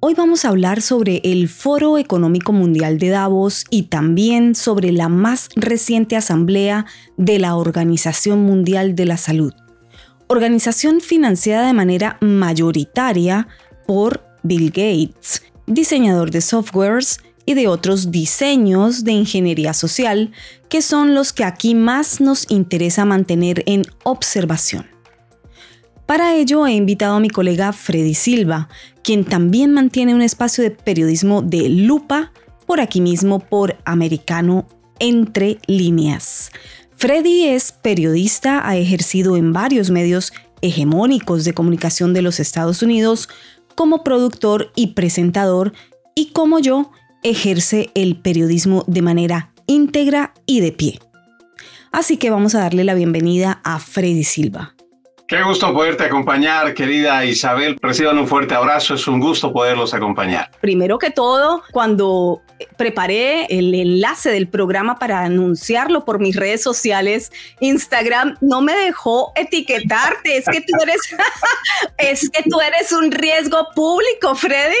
Hoy vamos a hablar sobre el Foro Económico Mundial de Davos y también sobre la más reciente asamblea de la Organización Mundial de la Salud, organización financiada de manera mayoritaria por Bill Gates, diseñador de softwares y de otros diseños de ingeniería social, que son los que aquí más nos interesa mantener en observación. Para ello he invitado a mi colega Freddy Silva, quien también mantiene un espacio de periodismo de lupa por aquí mismo por Americano Entre Líneas. Freddy es periodista, ha ejercido en varios medios hegemónicos de comunicación de los Estados Unidos como productor y presentador y como yo ejerce el periodismo de manera íntegra y de pie. Así que vamos a darle la bienvenida a Freddy Silva. Qué gusto poderte acompañar, querida Isabel. Reciban un fuerte abrazo, es un gusto poderlos acompañar. Primero que todo, cuando preparé el enlace del programa para anunciarlo por mis redes sociales, Instagram no me dejó etiquetarte. Es que tú eres, es que tú eres un riesgo público, Freddy.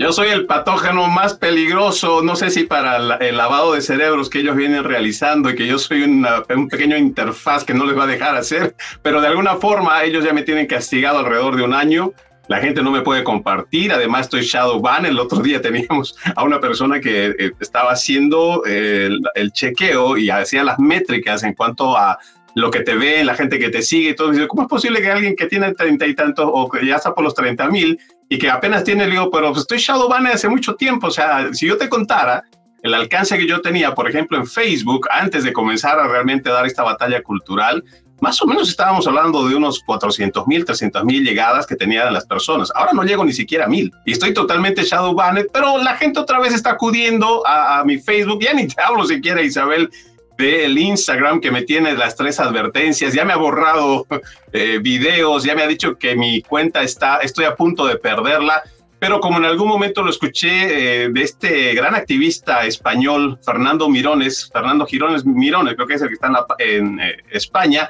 Yo soy el patógeno más peligroso, no sé si para el lavado de cerebros que ellos vienen realizando y que yo soy un pequeño interfaz que no les va a dejar hacer, pero de alguna forma ellos ya me tienen castigado alrededor de un año. La gente no me puede compartir, además estoy shadow ban. El otro día teníamos a una persona que eh, estaba haciendo el, el chequeo y hacía las métricas en cuanto a lo que te ve, la gente que te sigue y todo. ¿Cómo es posible que alguien que tiene treinta y tantos o que ya está por los treinta mil y que apenas tiene, le digo, pero pues, estoy Shadowban hace mucho tiempo, o sea, si yo te contara el alcance que yo tenía, por ejemplo, en Facebook, antes de comenzar a realmente dar esta batalla cultural, más o menos estábamos hablando de unos 400 mil, 300 mil llegadas que tenían las personas. Ahora no llego ni siquiera a mil y estoy totalmente shadow banned, pero la gente otra vez está acudiendo a, a mi Facebook. Ya ni te hablo siquiera, Isabel, del Instagram que me tiene las tres advertencias, ya me ha borrado eh, videos, ya me ha dicho que mi cuenta está, estoy a punto de perderla, pero como en algún momento lo escuché eh, de este gran activista español, Fernando Mirones, Fernando Girones Mirones, creo que es el que está en, eh, España,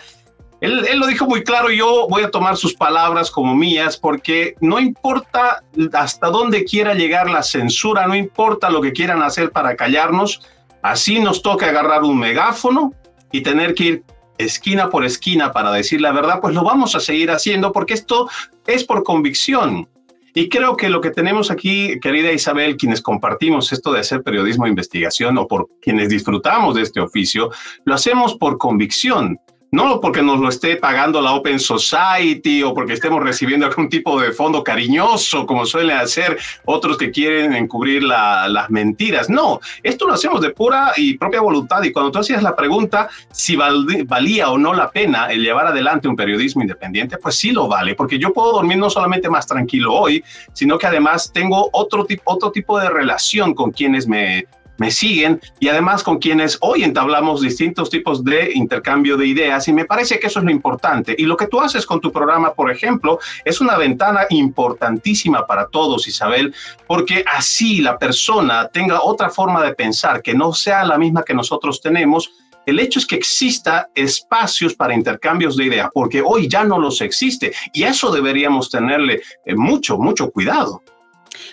él, él, lo dijo muy claro, yo voy a tomar sus palabras como mías porque no importa hasta dónde quiera llegar la censura, no importa lo que quieran hacer para callarnos, Así nos toca agarrar un megáfono y tener que ir esquina por esquina para decir la verdad, pues lo vamos a seguir haciendo porque esto es por convicción. Y creo que lo que tenemos aquí, querida Isabel, quienes compartimos esto de hacer periodismo de investigación o por quienes disfrutamos de este oficio, lo hacemos por convicción no porque nos lo esté pagando la Open Society o porque estemos recibiendo algún tipo de fondo cariñoso, como suelen hacer otros que quieren encubrir las mentiras. No, esto lo hacemos de pura y propia voluntad. Y cuando tú hacías la pregunta si valía o no la pena el llevar adelante un periodismo independiente, pues sí lo vale, porque yo puedo dormir no solamente más tranquilo hoy, sino que además tengo otro, otro tipo de relación con quienes me me siguen y además con quienes hoy entablamos distintos tipos de intercambio de ideas y me parece que eso es lo importante. Y lo que tú haces con tu programa, por ejemplo, es una ventana importantísima para todos, Isabel, porque así la persona tenga otra forma de pensar que no sea la misma que nosotros tenemos. El hecho es que exista espacios para intercambios de ideas, porque hoy ya no los existe y eso deberíamos tenerle eh, mucho, mucho cuidado.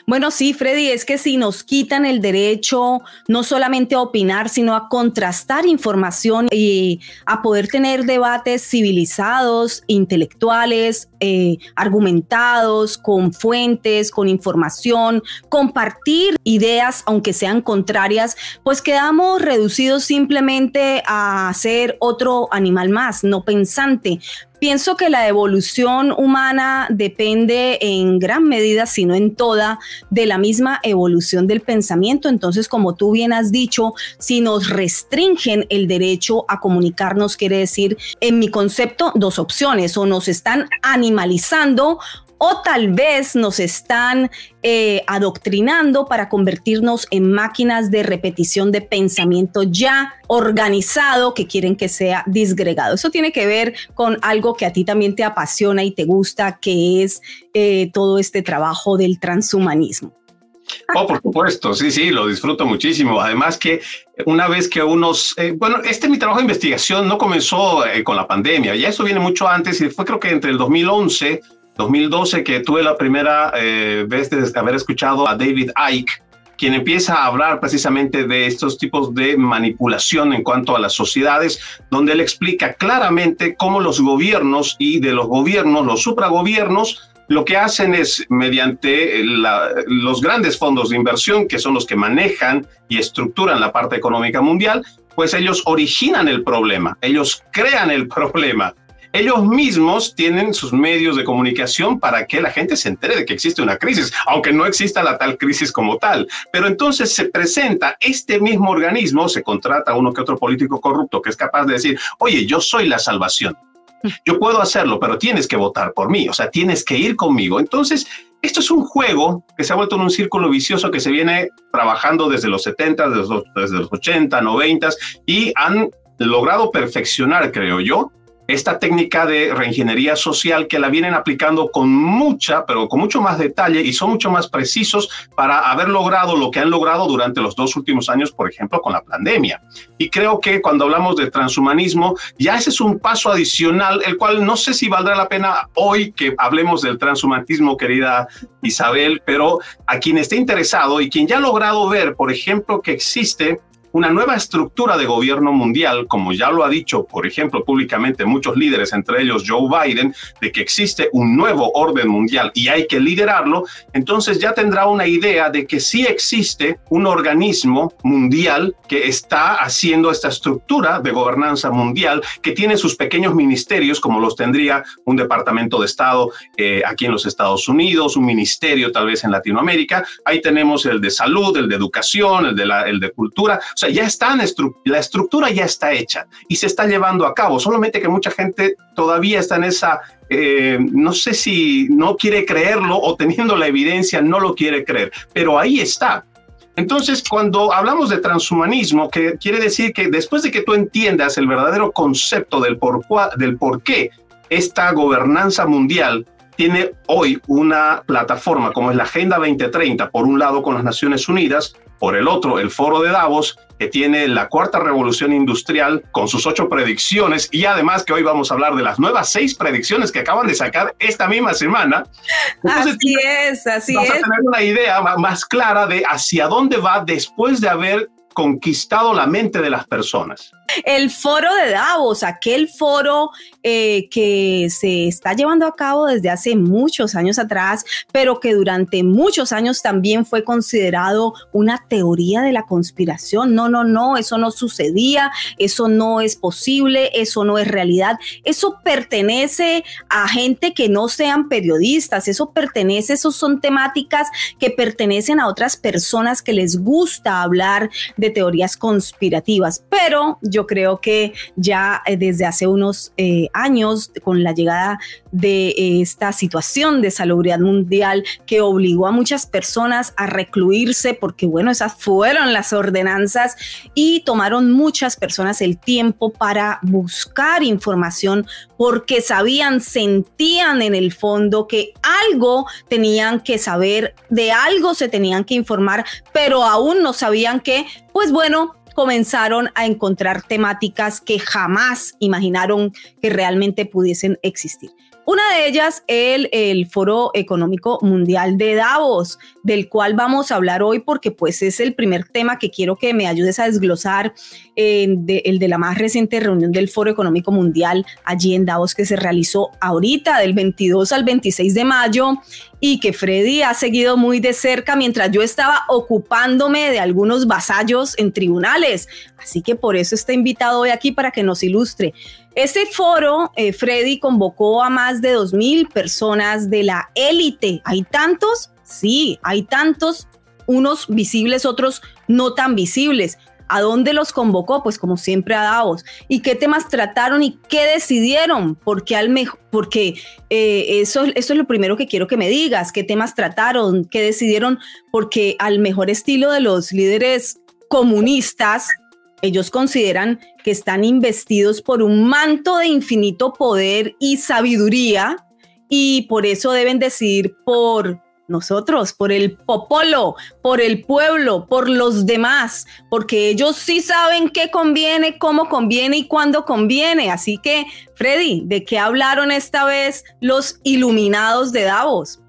Bueno, sí, Freddy, es que si nos quitan el derecho no solamente a opinar, sino a contrastar información y a poder tener debates civilizados, intelectuales, eh, argumentados, con fuentes, con información, compartir ideas, aunque sean contrarias, pues quedamos reducidos simplemente a ser otro animal más, no pensante. Pienso que la evolución humana depende en gran medida, si no en toda, de la misma evolución del pensamiento. Entonces, como tú bien has dicho, si nos restringen el derecho a comunicarnos, quiere decir, en mi concepto, dos opciones, o nos están animalizando o tal vez nos están eh, adoctrinando para convertirnos en máquinas de repetición de pensamiento ya organizado que quieren que sea disgregado. Eso tiene que ver con algo que a ti también te apasiona y te gusta, que es eh, todo este trabajo del transhumanismo. Oh, por supuesto, sí, sí, lo disfruto muchísimo. Además que una vez que unos, eh, bueno, este mi trabajo de investigación no comenzó con la pandemia, ya eso viene mucho antes y fue creo que entre el 2011 2012 que tuve la primera eh, vez de haber escuchado a David Icke, quien empieza a hablar precisamente de estos tipos de manipulación en cuanto a las sociedades, donde él explica claramente cómo los gobiernos y de los gobiernos, los supragobiernos, lo que hacen es, mediante los grandes fondos de inversión, que son los que manejan y estructuran la parte económica mundial, pues ellos originan el problema, ellos crean el problema ellos mismos tienen sus medios de comunicación para que la gente se entere de que existe una crisis, aunque no exista la tal crisis como tal. Pero entonces se presenta este mismo organismo, se contrata uno que otro político corrupto que es capaz de decir, oye, yo soy la salvación. Yo puedo hacerlo, pero tienes que votar por mí, o sea, tienes que ir conmigo. Entonces, esto es un juego que se ha vuelto en un círculo vicioso que se viene trabajando desde los 70, desde los, desde los 80, 90 y han logrado perfeccionar, creo yo, esta técnica de reingeniería social que la vienen aplicando con mucha, pero con mucho más detalle y son mucho más precisos para haber logrado lo que han logrado durante los dos últimos años, por ejemplo, con la pandemia. Y creo que cuando hablamos de transhumanismo, ya ese es un paso adicional, el cual no sé si valdrá la pena hoy que hablemos del transhumanismo, querida Isabel, pero a quien esté interesado y quien ya ha logrado ver, por ejemplo, que existe una nueva estructura de gobierno mundial, como ya lo ha dicho, por ejemplo, públicamente muchos líderes, entre ellos Joe Biden, de que existe un nuevo orden mundial y hay que liderarlo, entonces ya tendrá una idea de que sí existe un organismo mundial que está haciendo esta estructura de gobernanza mundial, que tiene sus pequeños ministerios, como los tendría un departamento de Estado eh, aquí en los Estados Unidos, un ministerio tal vez en Latinoamérica. Ahí tenemos el de salud, el de educación, el de, la, el de cultura. O sea, ya está la estructura ya está hecha y se está llevando a cabo, solamente que mucha gente todavía está en esa, eh, no sé si no quiere creerlo o teniendo la evidencia no lo quiere creer, pero ahí está. Entonces, cuando hablamos de transhumanismo, que quiere decir que después de que tú entiendas el verdadero concepto del por qué esta gobernanza mundial tiene hoy una plataforma como es la Agenda 2030, por un lado con las Naciones Unidas, por el otro el Foro de Davos, que tiene la cuarta revolución industrial con sus ocho predicciones y además que hoy vamos a hablar de las nuevas seis predicciones que acaban de sacar esta misma semana. así es, así es. a tener una idea más clara de hacia dónde va después de haber conquistado la mente de las personas. El foro de Davos, aquel foro eh, que se está llevando a cabo desde hace muchos años atrás, pero que durante muchos años también fue considerado una teoría de la conspiración. No, no, no, eso no sucedía, eso no es posible, eso no es realidad. Eso pertenece a gente que no sean periodistas, eso pertenece, eso son temáticas que pertenecen a otras personas que les gusta hablar de teorías conspirativas. Pero yo creo que ya eh, desde hace unos eh, años, con la llegada de eh, esta situación de salubridad mundial que obligó a muchas personas a recluirse, porque bueno, esas fueron las ordenanzas y tomaron muchas personas el tiempo para buscar información porque sabían, sentían en el fondo que algo tenían que saber, de algo se tenían que informar, pero aún no sabían que, pues bueno, comenzaron a encontrar temáticas que jamás imaginaron que realmente pudiesen existir. Una de ellas, el, el Foro Económico Mundial de Davos, del cual vamos a hablar hoy porque pues es el primer tema que quiero que me ayudes a desglosar, eh, el de la más reciente reunión del Foro Económico Mundial allí en Davos que se realizó ahorita del 22 al 26 de mayo y que Freddy ha seguido muy de cerca mientras yo estaba ocupándome de algunos vasallos en tribunales. Así que por eso está invitado hoy aquí para que nos ilustre. Ese foro, eh, Freddy, convocó a más de 2.000 personas de la élite. ¿Hay tantos? Sí, hay tantos, unos visibles, otros no tan visibles. ¿A dónde los convocó? Pues como siempre a Davos. ¿Y qué temas trataron y qué decidieron? Porque, al porque eh, eso es lo primero que quiero que me digas. ¿Qué temas trataron? ¿Qué decidieron? Porque al mejor estilo de los líderes comunistas, ellos consideran que están investidos por un manto de infinito poder y sabiduría y por eso deben decidir por nosotros, por el popolo, por el pueblo, por los demás, porque ellos sí saben qué conviene, cómo conviene y cuándo conviene. Así que, Freddy, ¿de qué hablaron esta vez los iluminados de Davos?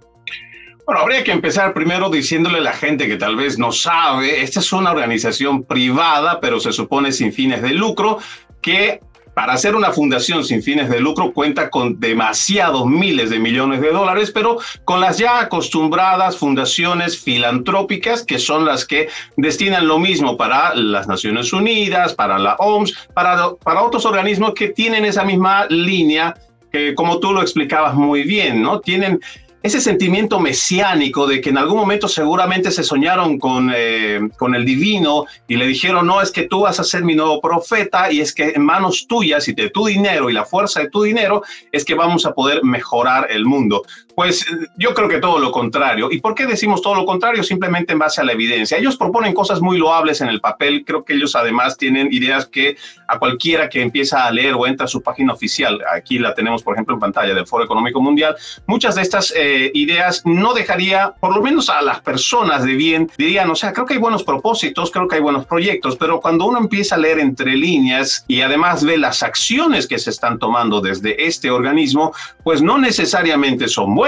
Bueno, habría que empezar primero diciéndole a la gente que tal vez no sabe, esta es una organización privada, pero se supone sin fines de lucro, que para hacer una fundación sin fines de lucro cuenta con demasiados miles de millones de dólares, pero con las ya acostumbradas fundaciones filantrópicas, que son las que destinan lo mismo para las Naciones Unidas, para la OMS, para, para otros organismos que tienen esa misma línea, que como tú lo explicabas muy bien, ¿no? Tienen ese sentimiento mesiánico de que en algún momento seguramente se soñaron con, eh, con el divino y le dijeron, no, es que tú vas a ser mi nuevo profeta y es que en manos tuyas y de tu dinero y la fuerza de tu dinero es que vamos a poder mejorar el mundo. Pues yo creo que todo lo contrario. ¿Y por qué decimos todo lo contrario? Simplemente en base a la evidencia. Ellos proponen cosas muy loables en el papel. Creo que ellos además tienen ideas que a cualquiera que empieza a leer o entra a su página oficial, aquí la tenemos por ejemplo en pantalla del Foro Económico Mundial, muchas de estas eh, ideas no dejaría, por lo menos a las personas de bien, dirían, o sea, creo que hay buenos propósitos, creo que hay buenos proyectos, pero cuando uno empieza a leer entre líneas y además ve las acciones que se están tomando desde este organismo, pues no necesariamente son buenas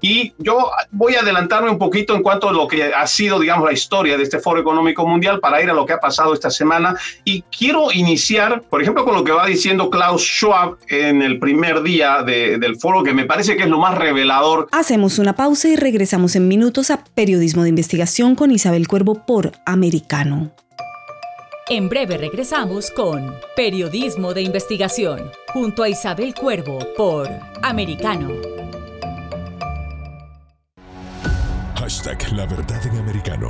y yo voy a adelantarme un poquito en cuanto a lo que ha sido, digamos, la historia de este Foro Económico Mundial para ir a lo que ha pasado esta semana. Y quiero iniciar, por ejemplo, con lo que va diciendo Klaus Schwab en el primer día del foro, que me parece que es lo más revelador. Hacemos una pausa y regresamos en minutos a Periodismo de Investigación con Isabel Cuervo por Americano. En breve regresamos con Periodismo de Investigación junto a Isabel Cuervo por Americano. Hashtag La Verdad en Americano.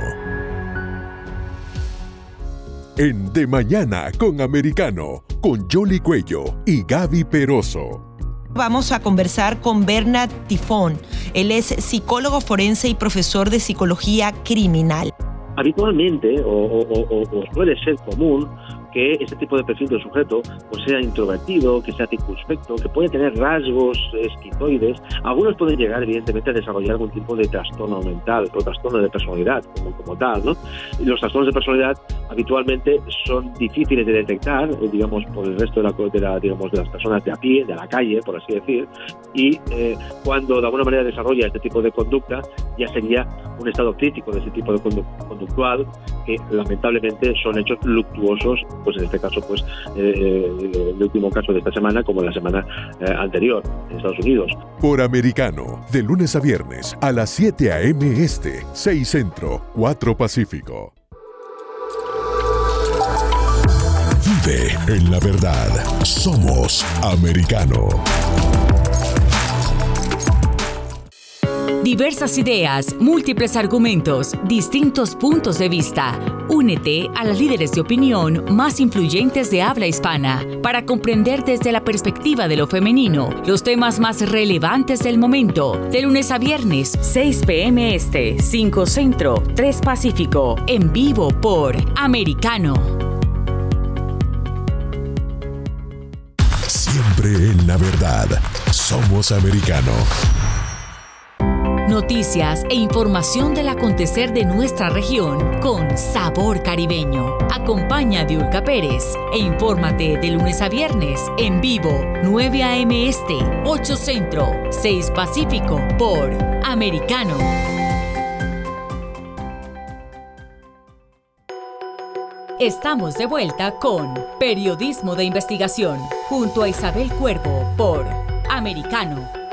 En De Mañana con Americano, con Jolly Cuello y Gaby Peroso. Vamos a conversar con Bernard Tifón. Él es psicólogo forense y profesor de psicología criminal. Habitualmente, o, o suele ser común, que este tipo de perfil del sujeto pues sea introvertido, que sea circunspecto, que puede tener rasgos esquizoides. Algunos pueden llegar, evidentemente, a desarrollar algún tipo de trastorno mental o trastorno de personalidad como, como tal. ¿no? Los trastornos de personalidad habitualmente son difíciles de detectar, eh, digamos, por el resto de, la, de, la, digamos, de las personas de a pie, de la calle, por así decir, y eh, cuando de alguna manera desarrolla este tipo de conducta, ya sería un estado crítico de ese tipo de conductual, que lamentablemente son hechos luctuosos pues en este caso, pues eh, eh, el último caso de esta semana como la semana eh, anterior en Estados Unidos. Por Americano, de lunes a viernes a las 7 a.m. Este, 6 Centro, 4 Pacífico. Vive en la verdad. Somos Americano. Diversas ideas, múltiples argumentos, distintos puntos de vista. Únete a las líderes de opinión más influyentes de habla hispana para comprender desde la perspectiva de lo femenino los temas más relevantes del momento. De lunes a viernes, 6 p.m. Este, 5 Centro, 3 Pacífico, en vivo por Americano. Siempre en la verdad. Somos americano. Noticias e información del acontecer de nuestra región con sabor caribeño. Acompaña a Diulca Pérez e infórmate de lunes a viernes en vivo 9 a.m. Este, 8 Centro, 6 Pacífico por Americano. Estamos de vuelta con Periodismo de Investigación junto a Isabel Cuervo por Americano.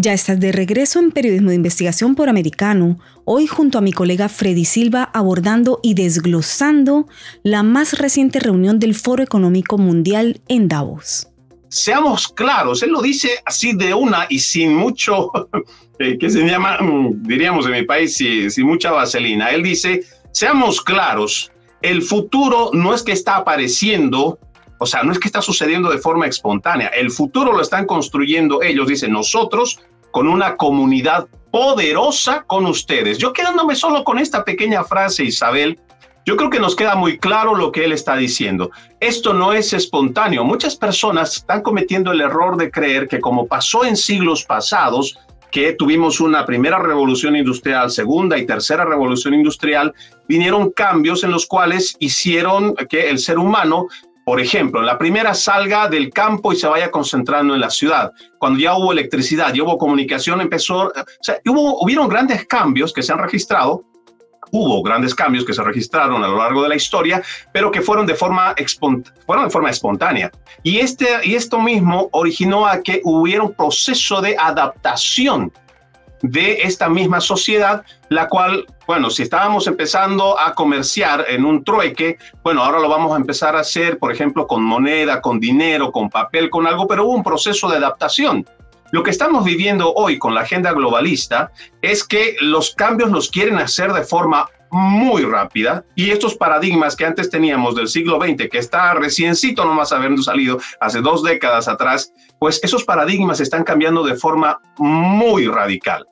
Ya estás de regreso en Periodismo de Investigación por Americano, hoy junto a mi colega Freddy Silva abordando y desglosando la más reciente reunión del Foro Económico Mundial en Davos. Seamos claros, él lo dice así de una y sin mucho, eh, ¿qué se llama? Mm, diríamos en mi país, sin, sin mucha vaselina. Él dice, seamos claros, el futuro no es que está apareciendo, o sea, no es que está sucediendo de forma espontánea, el futuro lo están construyendo ellos, dicen nosotros, con una comunidad poderosa con ustedes. Yo quedándome solo con esta pequeña frase, Isabel, yo creo que nos queda muy claro lo que él está diciendo. Esto no es espontáneo. Muchas personas están cometiendo el error de creer que como pasó en siglos pasados, que tuvimos una primera revolución industrial, segunda y tercera revolución industrial, vinieron cambios en los cuales hicieron que el ser humano por ejemplo, la primera salga del campo y se vaya concentrando en la ciudad. Cuando ya hubo electricidad, ya hubo comunicación, empezó, o sea, hubo, hubieron grandes cambios que se han registrado, hubo grandes cambios que se registraron a lo largo de la historia, pero que fueron de forma, fueron de forma espontánea. Y, este, y esto mismo originó a que hubiera un proceso de adaptación de esta misma sociedad, la cual, bueno, si estábamos empezando a comerciar en un trueque, bueno, ahora lo vamos a empezar a hacer, por ejemplo, con moneda, con dinero, con papel, con algo, pero hubo un proceso de adaptación. Lo que estamos viviendo hoy con la agenda globalista es que los cambios los quieren hacer de forma muy rápida y estos paradigmas que antes teníamos del siglo XX, que está reciencito nomás habiendo salido hace dos décadas atrás, pues esos paradigmas están cambiando de forma muy radical.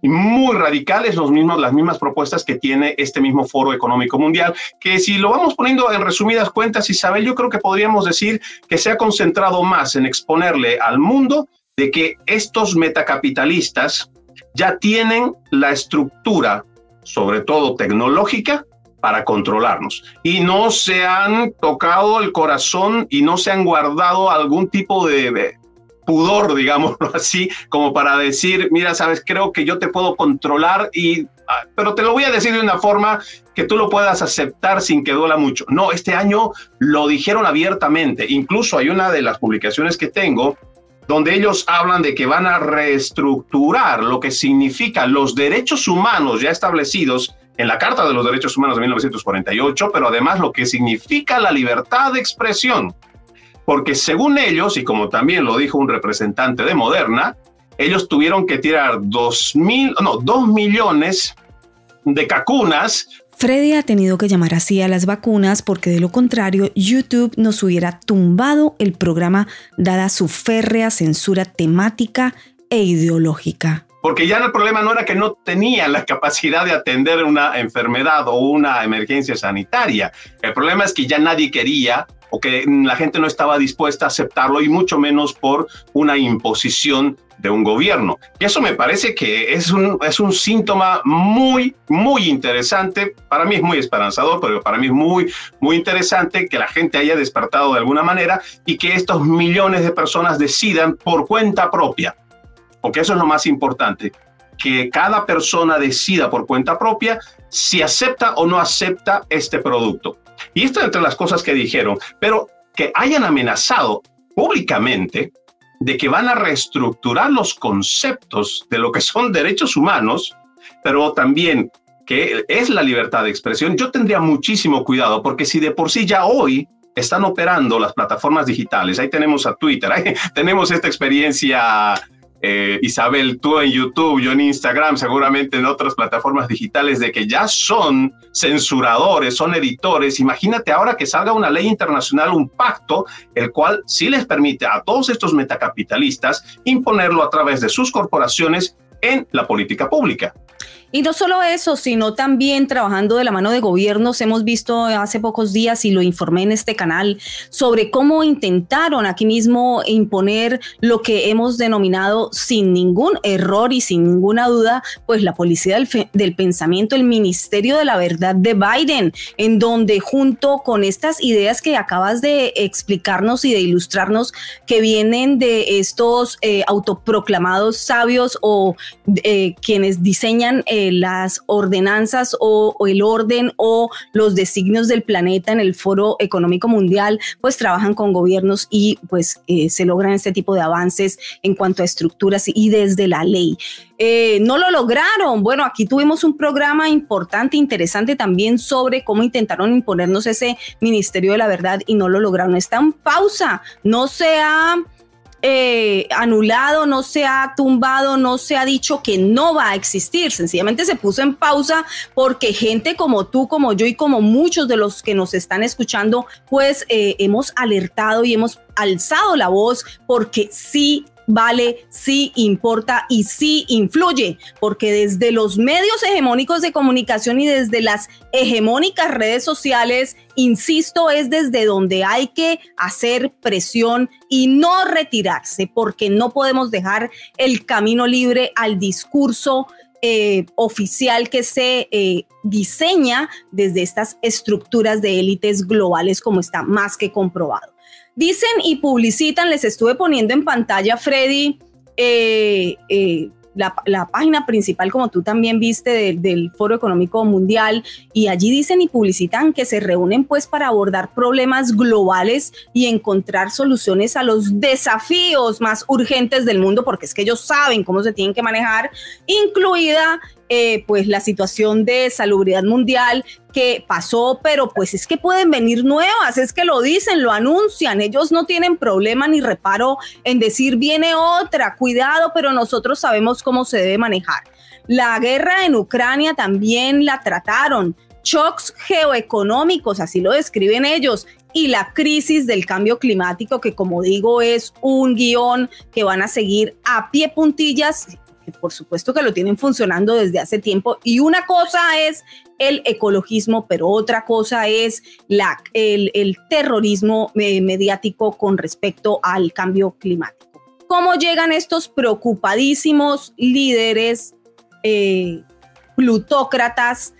Y muy radicales los mismos, las mismas propuestas que tiene este mismo Foro Económico Mundial, que si lo vamos poniendo en resumidas cuentas, Isabel, yo creo que podríamos decir que se ha concentrado más en exponerle al mundo de que estos metacapitalistas ya tienen la estructura sobre todo tecnológica, para controlarnos. Y no se han tocado el corazón y no se han guardado algún tipo de pudor, digámoslo así, como para decir, mira, sabes, creo que yo te puedo controlar y ah, pero te lo voy a decir de una forma que tú lo puedas aceptar sin que duela mucho. No, este año lo dijeron abiertamente. Incluso hay una de las publicaciones que tengo donde ellos hablan de que van a reestructurar lo que significa los derechos humanos ya establecidos en la Carta de los Derechos Humanos de 1948, pero además lo que significa la libertad de expresión. Porque según ellos, y como también lo dijo un representante de Moderna, ellos tuvieron que tirar dos mil, no, dos millones de cacunas Freddy ha tenido que llamar así a las vacunas porque de lo contrario YouTube nos hubiera tumbado el programa dada su férrea censura temática e ideológica. Porque ya el problema no era que no tenía la capacidad de atender una enfermedad o una emergencia sanitaria. El problema es que ya nadie quería o que la gente no estaba dispuesta a aceptarlo y mucho menos por una imposición de un gobierno. Y eso me parece que es un, es un síntoma muy, muy interesante. Para mí es muy esperanzador, pero para mí es muy, muy interesante que la gente haya despertado de alguna manera y que estos millones de personas decidan por cuenta propia. Porque eso es lo más importante, que cada persona decida por cuenta propia si acepta o no acepta este producto. Y esto entre las cosas que dijeron, pero que hayan amenazado públicamente de que van a reestructurar los conceptos de lo que son derechos humanos, pero también que es la libertad de expresión, yo tendría muchísimo cuidado, porque si de por sí ya hoy están operando las plataformas digitales, ahí tenemos a Twitter, ahí tenemos esta experiencia eh, Isabel, tú en YouTube, yo en Instagram, seguramente en otras plataformas digitales, de que ya son censuradores, son editores. Imagínate ahora que salga una ley internacional, un pacto, el cual sí les permite a todos estos metacapitalistas imponerlo a través de sus corporaciones en la política pública. Y no solo eso, sino también trabajando de la mano de gobiernos. Hemos visto hace pocos días, y lo informé en este canal, sobre cómo intentaron aquí mismo imponer lo que hemos denominado sin ningún error y sin ninguna duda, pues la policía del, pensamiento, el Ministerio de la Verdad de Biden, en donde junto con estas ideas que acabas de explicarnos y de ilustrarnos, que vienen de estos eh, autoproclamados sabios o eh, quienes diseñan eh, las ordenanzas o, el orden o los designios del planeta en el Foro Económico Mundial, pues trabajan con gobiernos y pues eh, se logran este tipo de avances en cuanto a estructuras y desde la ley. Eh, no lo lograron. Bueno, aquí tuvimos un programa importante, interesante también sobre cómo intentaron imponernos ese Ministerio de la Verdad y no lo lograron. Está en pausa, no se eh, anulado, no se ha tumbado, no se ha dicho que no va a existir. Sencillamente se puso en pausa porque gente como tú, como yo y como muchos de los que nos están escuchando, pues eh, hemos alertado y hemos alzado la voz porque sí vale, sí importa y sí influye, porque desde los medios hegemónicos de comunicación y desde las hegemónicas redes sociales, insisto, es desde donde hay que hacer presión y no retirarse, porque no podemos dejar el camino libre al discurso eh, oficial que se eh, diseña desde estas estructuras de élites globales, como está más que comprobado. Dicen y publicitan, les estuve poniendo en pantalla, Freddy, eh, eh, la, página principal, como tú también viste, del Foro Económico Mundial, y allí dicen y publicitan que se reúnen pues para abordar problemas globales y encontrar soluciones a los desafíos más urgentes del mundo, porque es que ellos saben cómo se tienen que manejar, incluida eh, pues la situación de salubridad mundial que pasó, pero pues es que pueden venir nuevas, es que lo dicen, lo anuncian, ellos no tienen problema ni reparo en decir viene otra, cuidado, pero nosotros sabemos cómo se debe manejar. La guerra en Ucrania también la trataron, shocks geoeconómicos, así lo describen ellos, y la crisis del cambio climático, que como digo es un guion que van a seguir a pie puntillas que por supuesto que lo tienen funcionando desde hace tiempo. Y una cosa es el ecologismo, pero otra cosa es la, el, terrorismo eh, mediático con respecto al cambio climático. ¿Cómo llegan estos preocupadísimos líderes eh, plutócratas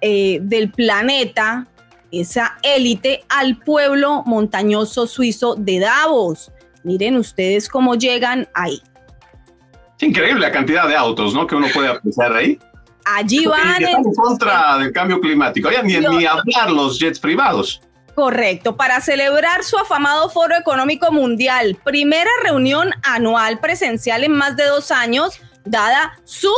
eh, del planeta, esa élite, al pueblo montañoso suizo de Davos? Miren ustedes cómo llegan ahí. Es increíble la cantidad de autos, ¿no? Que uno puede apreciar ahí. Allí van. en contra del cambio climático. ni, ni hablar los jets privados. Correcto, para celebrar su afamado Foro Económico Mundial, primera reunión anual presencial en más de dos años, dada su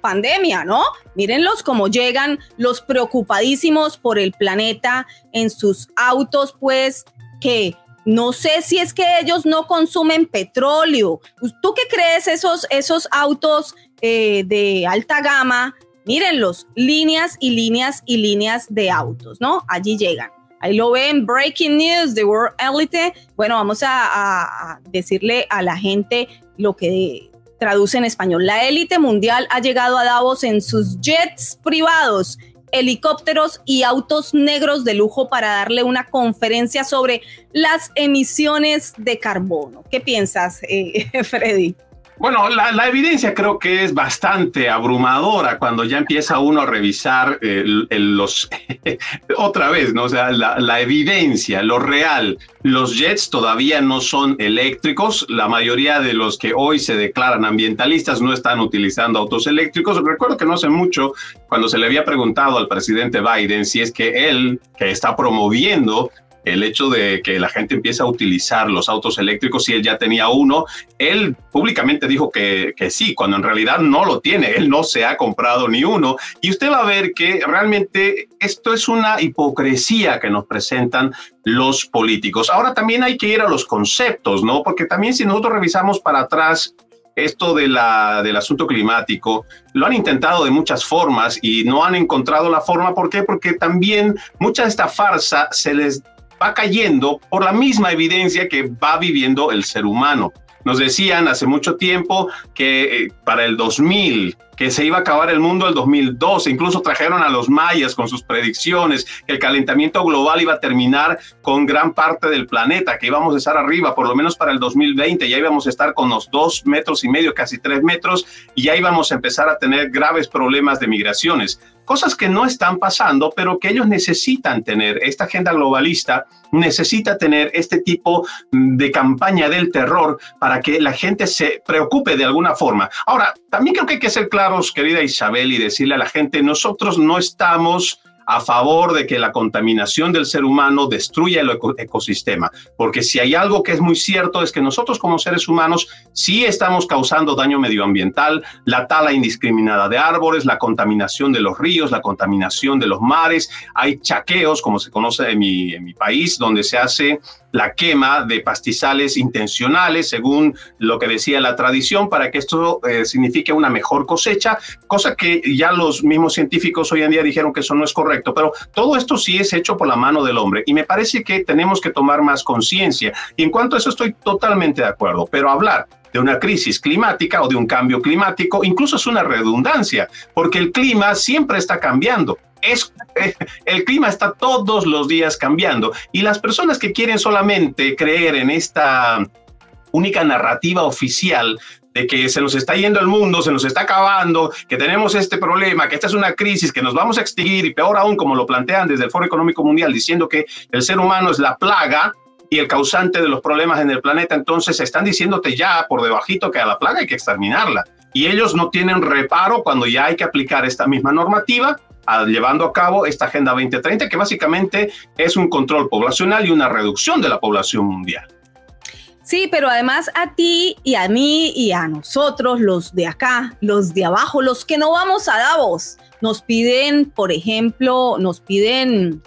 pandemia, ¿no? Mírenlos cómo llegan los preocupadísimos por el planeta en sus autos, pues que no sé si es que ellos no consumen petróleo. ¿Tú qué crees esos, esos autos eh, de alta gama? Mírenlos, líneas y líneas y líneas de autos, ¿no? Allí llegan. Ahí lo ven, Breaking News, The World Elite. Bueno, vamos a decirle a la gente lo que traduce en español. La élite mundial ha llegado a Davos en sus jets privados helicópteros y autos negros de lujo para darle una conferencia sobre las emisiones de carbono. ¿Qué piensas, eh, Freddy? Bueno, la, evidencia creo que es bastante abrumadora cuando ya empieza uno a revisar los, otra vez, ¿no? O sea, la, evidencia, lo real. Los jets todavía no son eléctricos. La mayoría de los que hoy se declaran ambientalistas no están utilizando autos eléctricos. Recuerdo que no hace mucho, cuando se le había preguntado al presidente Biden si es que él, que está promoviendo el hecho de que la gente empiece a utilizar los autos eléctricos si él ya tenía uno. Él públicamente dijo que, que, sí, cuando en realidad no lo tiene, él no se ha comprado ni uno. Y usted va a ver que realmente esto es una hipocresía que nos presentan los políticos. Ahora también hay que ir a los conceptos, ¿no? Porque también si nosotros revisamos para atrás esto de la, del asunto climático, lo han intentado de muchas formas y no han encontrado la forma. ¿Por qué? Porque también mucha de esta farsa se les va cayendo por la misma evidencia que va viviendo el ser humano. Nos decían hace mucho tiempo que eh, para el 2000 que se iba a acabar el mundo el 2012, incluso trajeron a los mayas con sus predicciones, que el calentamiento global iba a terminar con gran parte del planeta, que íbamos a estar arriba, por lo menos para el 2020, ya íbamos a estar con los dos metros y medio, casi tres metros, y ya íbamos a empezar a tener graves problemas de migraciones cosas que no están pasando, pero que ellos necesitan tener. Esta agenda globalista necesita tener este tipo de campaña del terror para que la gente se preocupe de alguna forma. Ahora, también creo que hay que ser claros, querida Isabel, y decirle a la gente, nosotros no estamos a favor de que la contaminación del ser humano destruya el ecosistema, porque si hay algo que es muy cierto es que nosotros como seres humanos sí estamos causando daño medioambiental, la tala indiscriminada de árboles, la contaminación de los ríos, la contaminación de los mares, hay chaqueos, como se conoce en mi, país, donde se hace la quema de pastizales intencionales, según lo que decía la tradición, para que esto eh, signifique una mejor cosecha, cosa que ya los mismos científicos hoy en día dijeron que eso no es correcto, pero todo esto sí es hecho por la mano del hombre y me parece que tenemos que tomar más conciencia. Y en cuanto a eso estoy totalmente de acuerdo, pero hablar de una crisis climática o de un cambio climático, incluso es una redundancia, porque el clima siempre está cambiando es, el clima está todos los días cambiando y las personas que quieren solamente creer en esta única narrativa oficial de que se nos está yendo el mundo, se nos está acabando, que tenemos este problema, que esta es una crisis, que nos vamos a extinguir y peor aún, como lo plantean desde el Foro Económico Mundial, diciendo que el ser humano es la plaga y el causante de los problemas en el planeta, entonces están diciéndote ya por debajito que a la plaga hay que exterminarla. Y ellos no tienen reparo cuando ya hay que aplicar esta misma normativa llevando a cabo esta Agenda 2030, que básicamente es un control poblacional y una reducción de la población mundial. Sí, pero además a ti y a mí y a nosotros, los de acá, los de abajo, los que no vamos a Davos, nos piden, por ejemplo, nos piden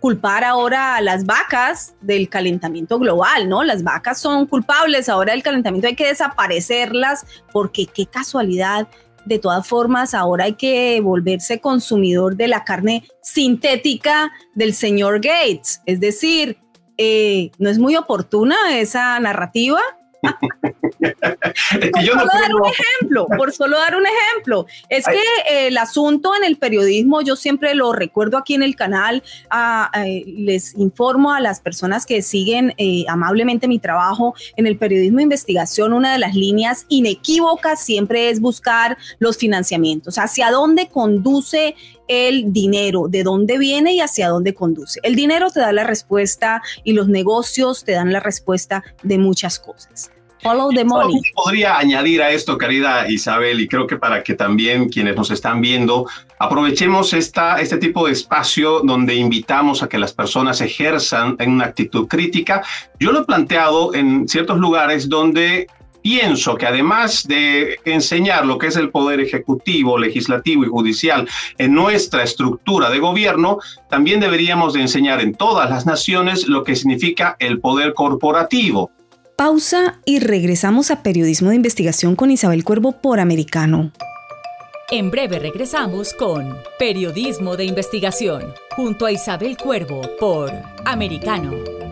culpar ahora a las vacas del calentamiento global, ¿no? Las vacas son culpables ahora del calentamiento, hay que desaparecerlas porque qué casualidad de todas formas, ahora hay que volverse consumidor de la carne sintética del señor Gates. Es decir, eh, ¿no es muy oportuna esa narrativa? por solo dar un ejemplo, por solo dar un ejemplo, es que eh, el asunto en el periodismo, yo siempre lo recuerdo aquí en el canal, les informo a las personas que siguen eh, amablemente mi trabajo en el periodismo de investigación, una de las líneas inequívocas siempre es buscar los financiamientos, hacia dónde conduce el dinero, de dónde viene y hacia dónde conduce. El dinero te da la respuesta y los negocios te dan la respuesta de muchas cosas. Follow the money. Podría añadir a esto, querida Isabel, y creo que para que también quienes nos están viendo, aprovechemos esta, este tipo de espacio donde invitamos a que las personas ejerzan en una actitud crítica. Yo lo he planteado en ciertos lugares donde pienso que además de enseñar lo que es el poder ejecutivo, legislativo y judicial en nuestra estructura de gobierno, también deberíamos de enseñar en todas las naciones lo que significa el poder corporativo. Pausa y regresamos a Periodismo de Investigación con Isabel Cuervo por Americano. En breve regresamos con Periodismo de Investigación junto a Isabel Cuervo por Americano.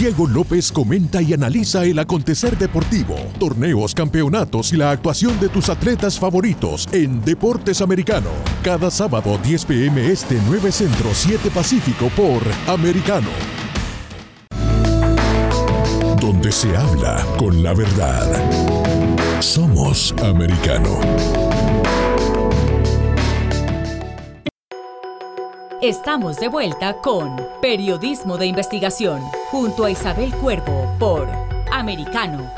Diego López comenta y analiza el acontecer deportivo, torneos, campeonatos y la actuación de tus atletas favoritos en Deportes Americano. Cada sábado 10 pm este 9 Centro 7 Pacífico por Americano. Donde se habla con la verdad. Somos Americano. Estamos de vuelta con Periodismo de Investigación junto a Isabel Cuervo por Americano.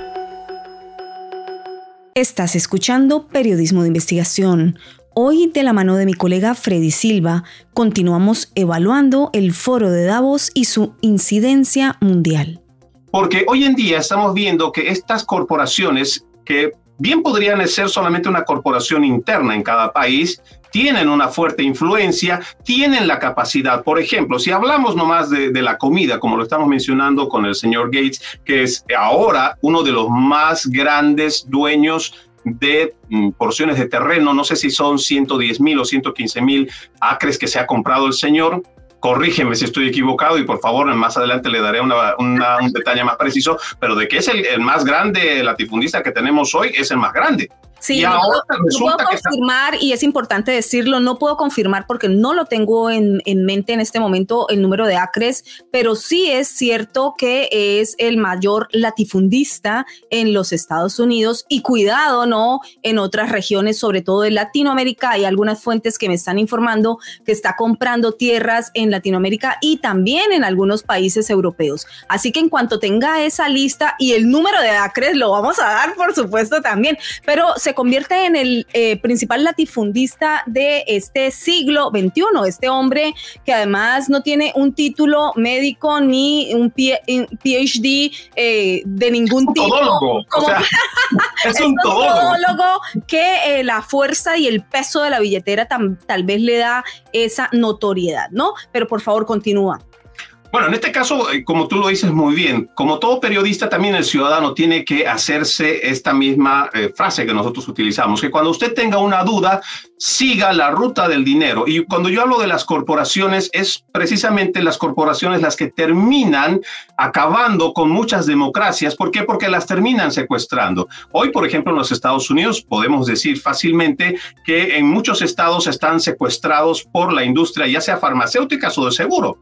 Estás escuchando Periodismo de Investigación. Hoy, de la mano de mi colega Freddy Silva, continuamos evaluando el foro de Davos y su incidencia mundial. Porque hoy en día estamos viendo que estas corporaciones que bien podrían ser solamente una corporación interna en cada país, tienen una fuerte influencia, tienen la capacidad. Por ejemplo, si hablamos nomás de, de, la comida, como lo estamos mencionando con el señor Gates, que es ahora uno de los más grandes dueños de mm, porciones de terreno, no sé si son 110 mil o 115 mil acres que se ha comprado el señor, corrígeme si estoy equivocado y por favor más adelante le daré una, un detalle más preciso, pero de que es el, el, más grande latifundista que tenemos hoy, es el más grande. Sí, y no, puedo, no puedo confirmar, y es importante decirlo, no puedo confirmar porque no lo tengo en, en, mente en este momento el número de acres, pero sí es cierto que es el mayor latifundista en los Estados Unidos y cuidado, ¿no? En otras regiones, sobre todo de Latinoamérica, hay algunas fuentes que me están informando que está comprando tierras en Latinoamérica y también en algunos países europeos. Así que en cuanto tenga esa lista y el número de acres, lo vamos a dar, por supuesto, también, pero se convierte en el eh, principal latifundista de este siglo XXI, este hombre que además no tiene un título médico ni un PhD eh, de ningún es tipo. Todólogo. Como, o sea, es, es un todólogo. todólogo que eh, la fuerza y el peso de la billetera tam, tal vez le da esa notoriedad, ¿no? Pero por favor, continúa. Bueno, en este caso, eh, como tú lo dices muy bien, como todo periodista, también el ciudadano tiene que hacerse esta misma eh, frase que nosotros utilizamos, que cuando usted tenga una duda, siga la ruta del dinero. Y cuando yo hablo de las corporaciones, es precisamente las corporaciones las que terminan acabando con muchas democracias. ¿Por qué? Porque las terminan secuestrando. Hoy, por ejemplo, en los Estados Unidos, podemos decir fácilmente que en muchos estados están secuestrados por la industria, ya sea farmacéutica o de seguro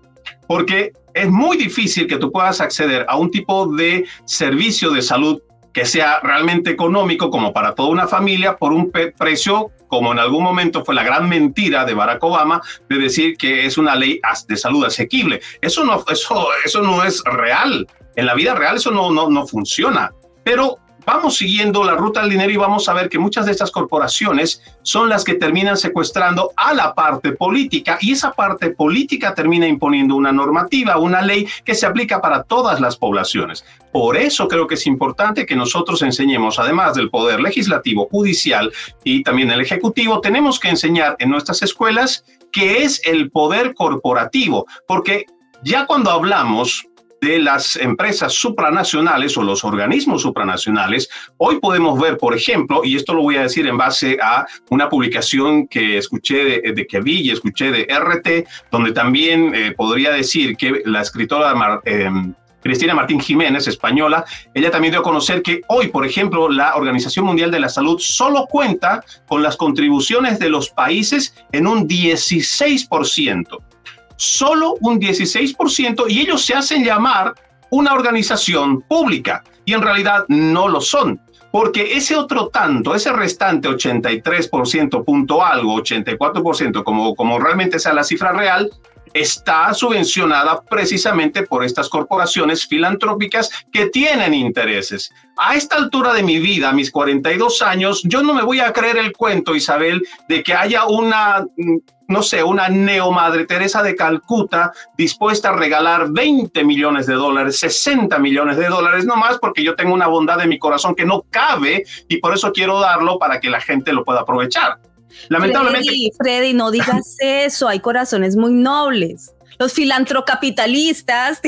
porque es muy difícil que tú puedas acceder a un tipo de servicio de salud que sea realmente económico como para toda una familia por un precio como en algún momento fue la gran mentira de Barack Obama de decir que es una ley de salud asequible. Eso no, eso, eso no es real. En la vida real eso no, no, no funciona. Pero vamos siguiendo la ruta del dinero y vamos a ver que muchas de estas corporaciones son las que terminan secuestrando a la parte política y esa parte política termina imponiendo una normativa, una ley que se aplica para todas las poblaciones. Por eso creo que es importante que nosotros enseñemos, además del poder legislativo, judicial y también el ejecutivo, tenemos que enseñar en nuestras escuelas qué es el poder corporativo, porque ya cuando hablamos de las empresas supranacionales o los organismos supranacionales, hoy podemos ver, por ejemplo, y esto lo voy a decir en base a una publicación que escuché de, de que vi y escuché de RT, donde también eh, podría decir que la escritora eh, Cristina Martín Jiménez, española, ella también dio a conocer que hoy, por ejemplo, la Organización Mundial de la Salud solo cuenta con las contribuciones de los países en un 16% solo un 16% y ellos se hacen llamar una organización pública y en realidad no lo son. Porque ese otro tanto, ese restante 83% punto algo, 84%, como, como realmente sea la cifra real, está subvencionada precisamente por estas corporaciones filantrópicas que tienen intereses. A esta altura de mi vida, a mis 42 años, yo no me voy a creer el cuento, Isabel, de que haya una no sé, una neomadre Teresa de Calcuta dispuesta a regalar 20 millones de dólares, 60 millones de dólares, no más porque yo tengo una bondad en mi corazón que no cabe y por eso quiero darlo para que la gente lo pueda aprovechar. Lamentablemente. Freddy, Freddy no digas eso, hay corazones muy nobles. Los filantrocapitalistas,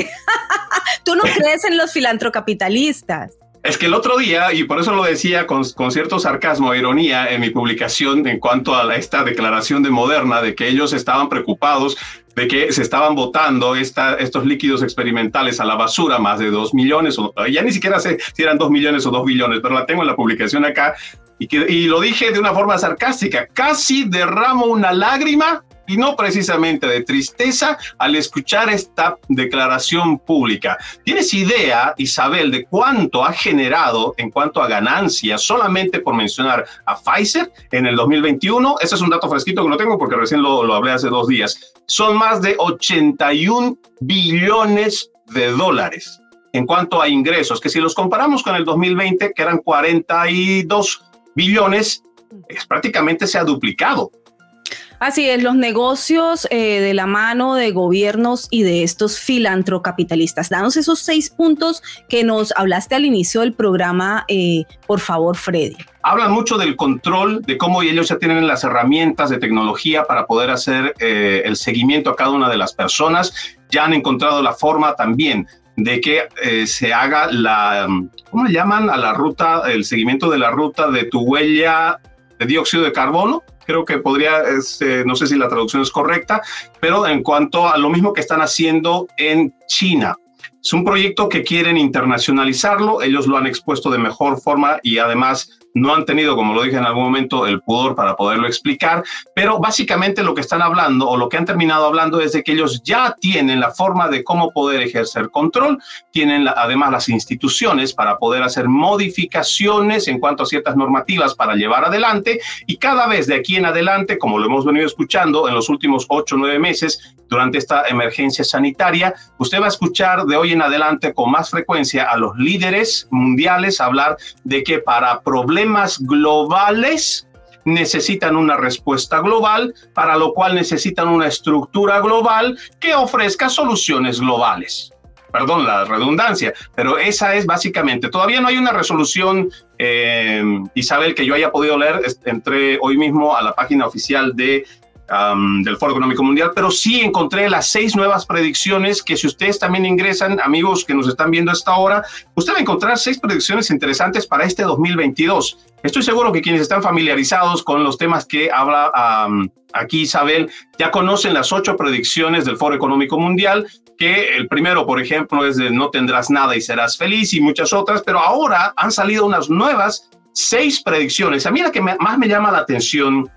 tú no crees en los filantrocapitalistas. Es que el otro día, y por eso lo decía con, con cierto sarcasmo e ironía en mi publicación en cuanto a la, esta declaración de Moderna, de que ellos estaban preocupados de que se estaban botando esta, estos líquidos experimentales a la basura, más de dos millones, o, ya ni siquiera sé si eran dos millones o dos billones, pero la tengo en la publicación acá, y, que, y lo dije de una forma sarcástica, casi derramo una lágrima y no precisamente de tristeza al escuchar esta declaración pública. ¿Tienes idea, Isabel, de cuánto ha generado en cuanto a ganancias solamente por mencionar a Pfizer en el 2021? Ese es un dato fresquito que no tengo porque recién lo, lo hablé hace dos días. Son más de 81 billones de dólares en cuanto a ingresos, que si los comparamos con el 2020, que eran 42 billones, es, prácticamente se ha duplicado. Así es, los negocios eh, de la mano de gobiernos y de estos filantrocapitalistas. Danos esos seis puntos que nos hablaste al inicio del programa, eh, por favor, Freddy. Hablan mucho del control, de cómo ellos ya tienen las herramientas de tecnología para poder hacer eh, el seguimiento a cada una de las personas. Ya han encontrado la forma también de que eh, se haga la, ¿cómo llaman? A la ruta, el seguimiento de la ruta de tu huella de dióxido de carbono. Creo que podría, este, no sé si la traducción es correcta, pero en cuanto a lo mismo que están haciendo en China. Es un proyecto que quieren internacionalizarlo, ellos lo han expuesto de mejor forma y además no han tenido, como lo dije en algún momento, el pudor para poderlo explicar, pero básicamente lo que están hablando o lo que han terminado hablando es de que ellos ya tienen la forma de cómo poder ejercer control, tienen además las instituciones para poder hacer modificaciones en cuanto a ciertas normativas para llevar adelante y cada vez de aquí en adelante, como lo hemos venido escuchando en los últimos ocho o nueve meses durante esta emergencia sanitaria, usted va a escuchar de hoy en adelante con más frecuencia a los líderes mundiales hablar de que para problemas globales necesitan una respuesta global, para lo cual necesitan una estructura global que ofrezca soluciones globales. Perdón la redundancia, pero esa es básicamente. Todavía no hay una resolución, eh, Isabel, que yo haya podido leer. Entré hoy mismo a la página oficial de del Foro Económico Mundial, pero sí encontré las seis nuevas predicciones que si ustedes también ingresan, amigos que nos están viendo a esta hora, usted va a encontrar seis predicciones interesantes para este 2022. Estoy seguro que quienes están familiarizados con los temas que habla aquí Isabel ya conocen las ocho predicciones del Foro Económico Mundial, que el primero, por ejemplo, es de no tendrás nada y serás feliz y muchas otras, pero ahora han salido unas nuevas seis predicciones. A mí la que más me llama la atención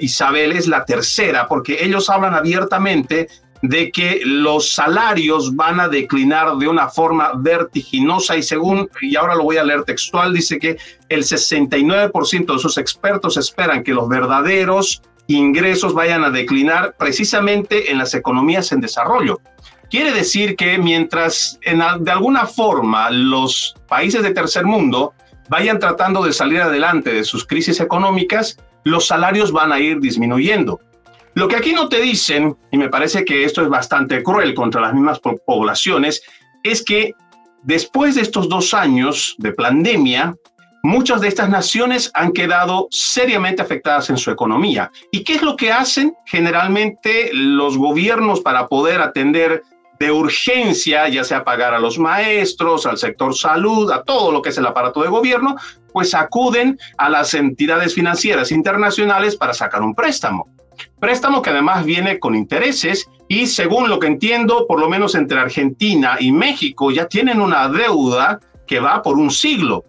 Isabel es la tercera, porque ellos hablan abiertamente de que los salarios van a declinar de una forma vertiginosa y según, y ahora lo voy a leer textual, dice que el 69% de sus expertos esperan que los verdaderos ingresos vayan a declinar precisamente en las economías en desarrollo. Quiere decir que mientras en, de alguna forma los países de tercer mundo vayan tratando de salir adelante de sus crisis económicas, los salarios van a ir disminuyendo. Lo que aquí no te dicen, y me parece que esto es bastante cruel contra las mismas poblaciones, es que después de estos dos años de pandemia, muchas de estas naciones han quedado seriamente afectadas en su economía. ¿Y qué es lo que hacen generalmente los gobiernos para poder atender de urgencia, ya sea pagar a los maestros, al sector salud, a todo lo que es el aparato de gobierno, pues acuden a las entidades financieras internacionales para sacar un préstamo. Préstamo que además viene con intereses y según lo que entiendo, por lo menos entre Argentina y México ya tienen una deuda que va por un siglo.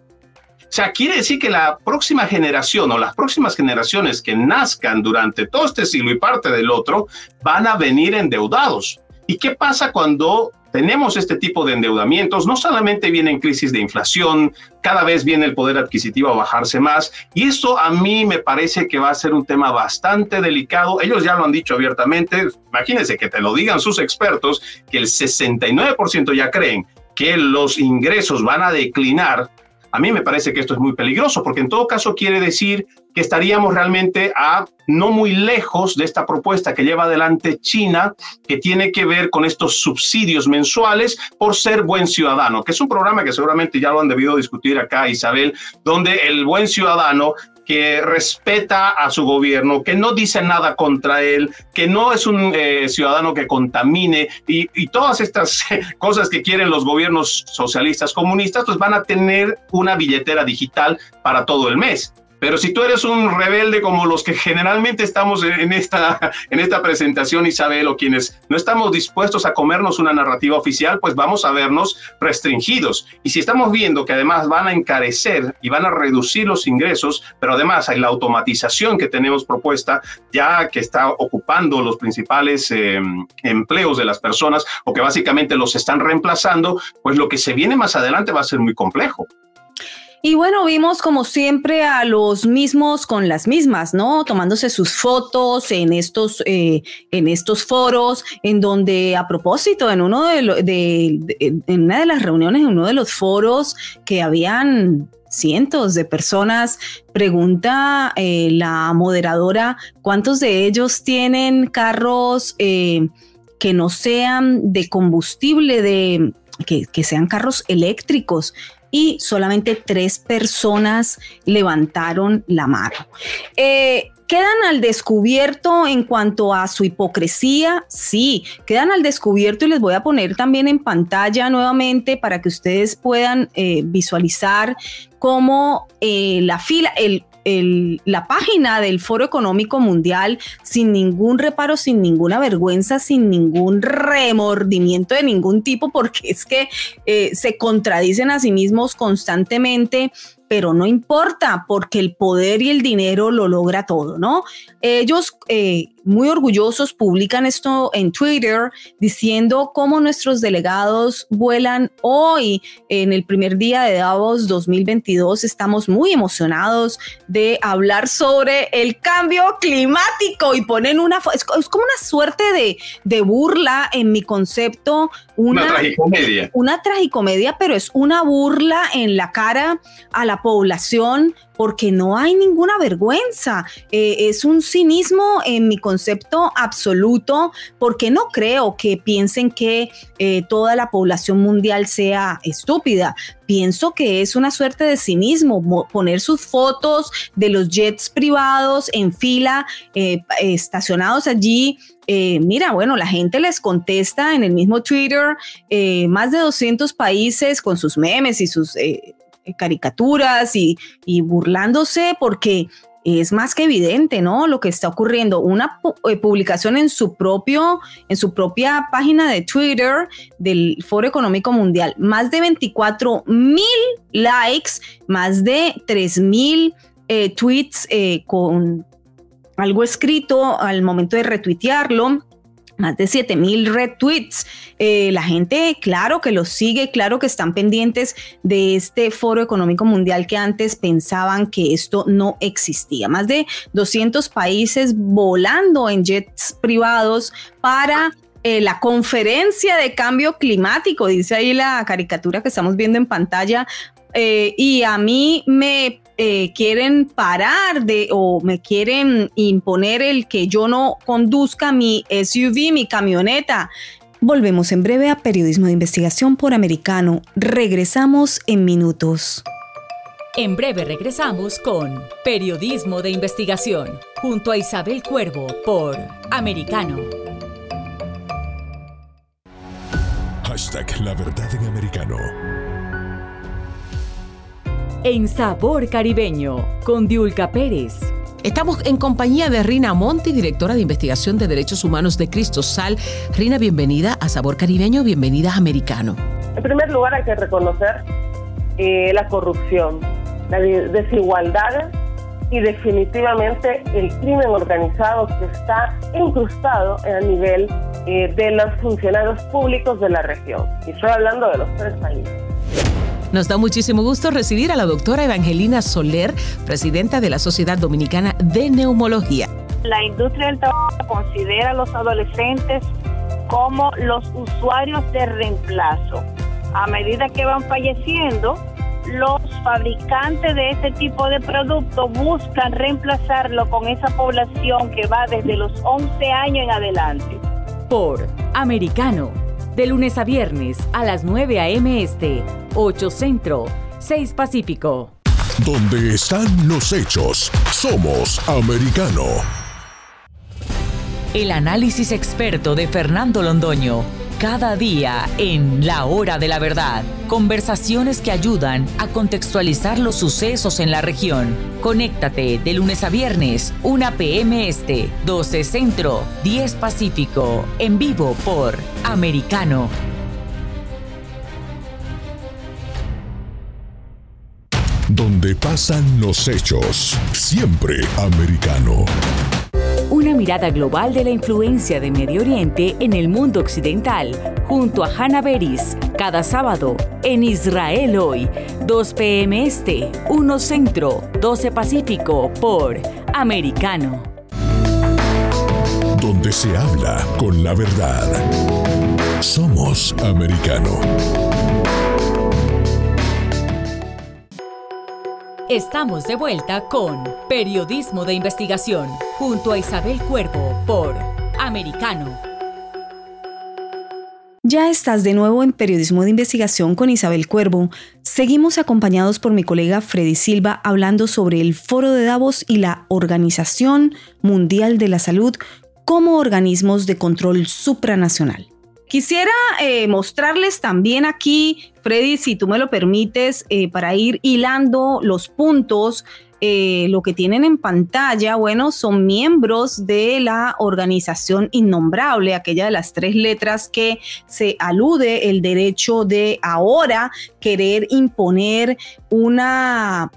O sea, quiere decir que la próxima generación o las próximas generaciones que nazcan durante todo este siglo y parte del otro van a venir endeudados. ¿Y qué pasa cuando tenemos este tipo de endeudamientos? No solamente viene crisis de inflación, cada vez viene el poder adquisitivo a bajarse más, y eso a mí me parece que va a ser un tema bastante delicado. Ellos ya lo han dicho abiertamente, imagínense que te lo digan sus expertos, que el 69% ya creen que los ingresos van a declinar a mí me parece que esto es muy peligroso porque en todo caso quiere decir que estaríamos realmente a no muy lejos de esta propuesta que lleva adelante China, que tiene que ver con estos subsidios mensuales por ser buen ciudadano, que es un programa que seguramente ya lo han debido discutir acá, Isabel, donde el buen ciudadano que respeta a su gobierno, que no dice nada contra él, que no es un eh, ciudadano que contamine y, todas estas cosas que quieren los gobiernos socialistas comunistas, pues van a tener una billetera digital para todo el mes. Pero si tú eres un rebelde como los que generalmente estamos en esta, en esta presentación, Isabel, o quienes no estamos dispuestos a comernos una narrativa oficial, pues vamos a vernos restringidos. Y si estamos viendo que además van a encarecer y van a reducir los ingresos, pero además hay la automatización que tenemos propuesta ya que está ocupando los principales eh, empleos de las personas o que básicamente los están reemplazando, pues lo que se viene más adelante va a ser muy complejo. Y bueno, vimos como siempre a los mismos con las mismas, ¿no? Tomándose sus fotos en estos, eh, en estos foros, en donde a propósito, en, uno de, en una de las reuniones, en uno de los foros que habían cientos de personas, pregunta eh, la moderadora, ¿cuántos de ellos tienen carros eh, que no sean de combustible, de, que sean carros eléctricos? Y solamente tres personas levantaron la mano. Eh, ¿Quedan al descubierto en cuanto a su hipocresía? Sí, quedan al descubierto y les voy a poner también en pantalla nuevamente para que ustedes puedan eh, visualizar cómo eh, la fila, el, la página del Foro Económico Mundial sin ningún reparo, sin ninguna vergüenza, sin ningún remordimiento de ningún tipo, porque es que eh, se contradicen a sí mismos constantemente pero no importa porque el poder y el dinero lo logra todo, ¿no? Ellos eh, muy orgullosos publican esto en Twitter diciendo cómo nuestros delegados vuelan hoy en el primer día de Davos 2022. Estamos muy emocionados de hablar sobre el cambio climático y ponen una, es, es como una suerte de, de, burla en mi concepto. Una, una tragicomedia. Una tragicomedia, pero es una burla en la cara a la población porque no hay ninguna vergüenza. Eh, es un cinismo en mi concepto absoluto, porque no creo que piensen que eh, toda la población mundial sea estúpida. Pienso que es una suerte de cinismo poner sus fotos de los jets privados en fila, eh, estacionados allí mira, bueno, la gente les contesta en el mismo Twitter, más de 200 países con sus memes y sus eh, caricaturas y, burlándose porque es más que evidente, ¿no? Lo que está ocurriendo. Una eh, publicación en su propio, en su propia página de Twitter del Foro Económico Mundial, más de 24 mil likes, más de 3 mil eh, tweets con algo escrito al momento de retuitearlo más de 7000 retweets. Eh, la gente, claro que los sigue, claro que están pendientes de este foro económico mundial que antes pensaban que esto no existía. Más de 200 países volando en jets privados para eh, la conferencia de cambio climático, dice ahí la caricatura que estamos viendo en pantalla. Eh, y a mí me eh, quieren parar de o me quieren imponer el que yo no conduzca mi SUV, mi camioneta. Volvemos en breve a Periodismo de Investigación por Americano. Regresamos en minutos. En breve regresamos con Periodismo de Investigación junto a Isabel Cuervo por Americano. Hashtag La Verdad en Americano en Sabor Caribeño con Diulca Pérez. Estamos en compañía de Rina Monti, directora de investigación de derechos humanos de Cristo Sal. Rina, bienvenida a Sabor Caribeño, bienvenida a Americano. En primer lugar hay que reconocer eh, la corrupción, la desigualdad y definitivamente el crimen organizado que está incrustado el nivel eh, de los funcionarios públicos de la región. Y estoy hablando de los tres países. Nos da muchísimo gusto recibir a la doctora Evangelina Soler, presidenta de la Sociedad Dominicana de Neumología. La industria del tabaco considera a los adolescentes como los usuarios de reemplazo. A medida que van falleciendo, los fabricantes de este tipo de producto buscan reemplazarlo con esa población que va desde los 11 años en adelante. Por Americano de lunes a viernes a las 9 a.m. Este, 8 Centro, 6 Pacífico. Donde están los hechos, somos americano. El análisis experto de Fernando Londoño cada día en La Hora de la Verdad. Conversaciones que ayudan a contextualizar los sucesos en la región. Conéctate de lunes a viernes, 1 p.m. Este, 12 Centro, 10 Pacífico, en vivo por Americano. Donde pasan los hechos, siempre americano. Una mirada global de la influencia de Medio Oriente en el mundo occidental, junto a Hannah Beris, cada sábado en Israel hoy, 2 p.m. Este, 1 Centro, 12 Pacífico, por Americano. Donde se habla con la verdad. Somos americano. Estamos de vuelta con Periodismo de Investigación, junto a Isabel Cuervo por Americano. Ya estás de nuevo en Periodismo de Investigación con Isabel Cuervo. Seguimos acompañados por mi colega Freddy Silva hablando sobre el Foro de Davos y la Organización Mundial de la Salud como organismos de control supranacional. Quisiera eh, mostrarles también aquí, Freddy, si tú me lo permites, eh, para ir hilando los puntos. Eh, lo que tienen en pantalla, bueno, son miembros de la organización innombrable, aquella de las tres letras que se alude el derecho de ahora querer imponer una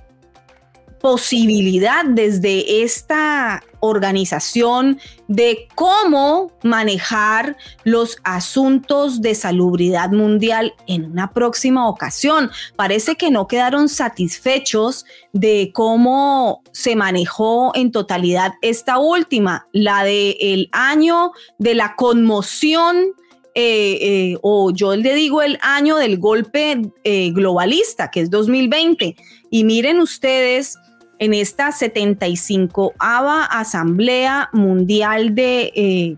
posibilidad desde esta organización de cómo manejar los asuntos de salubridad mundial en una próxima ocasión. Parece que no quedaron satisfechos de cómo se manejó en totalidad esta última, la del el año de la conmoción eh, eh, o yo le digo el año del golpe eh, globalista, que es 2020. Y miren ustedes en esta 75 Asamblea Mundial de eh,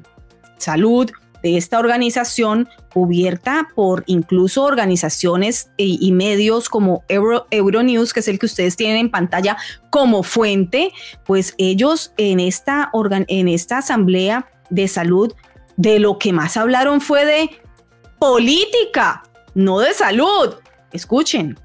Salud de esta organización, cubierta por incluso organizaciones y, medios como Euronews, que es el que ustedes tienen en pantalla como fuente, pues ellos en esta, en esta Asamblea de Salud, de lo que más hablaron fue de política, no de salud. Escuchen.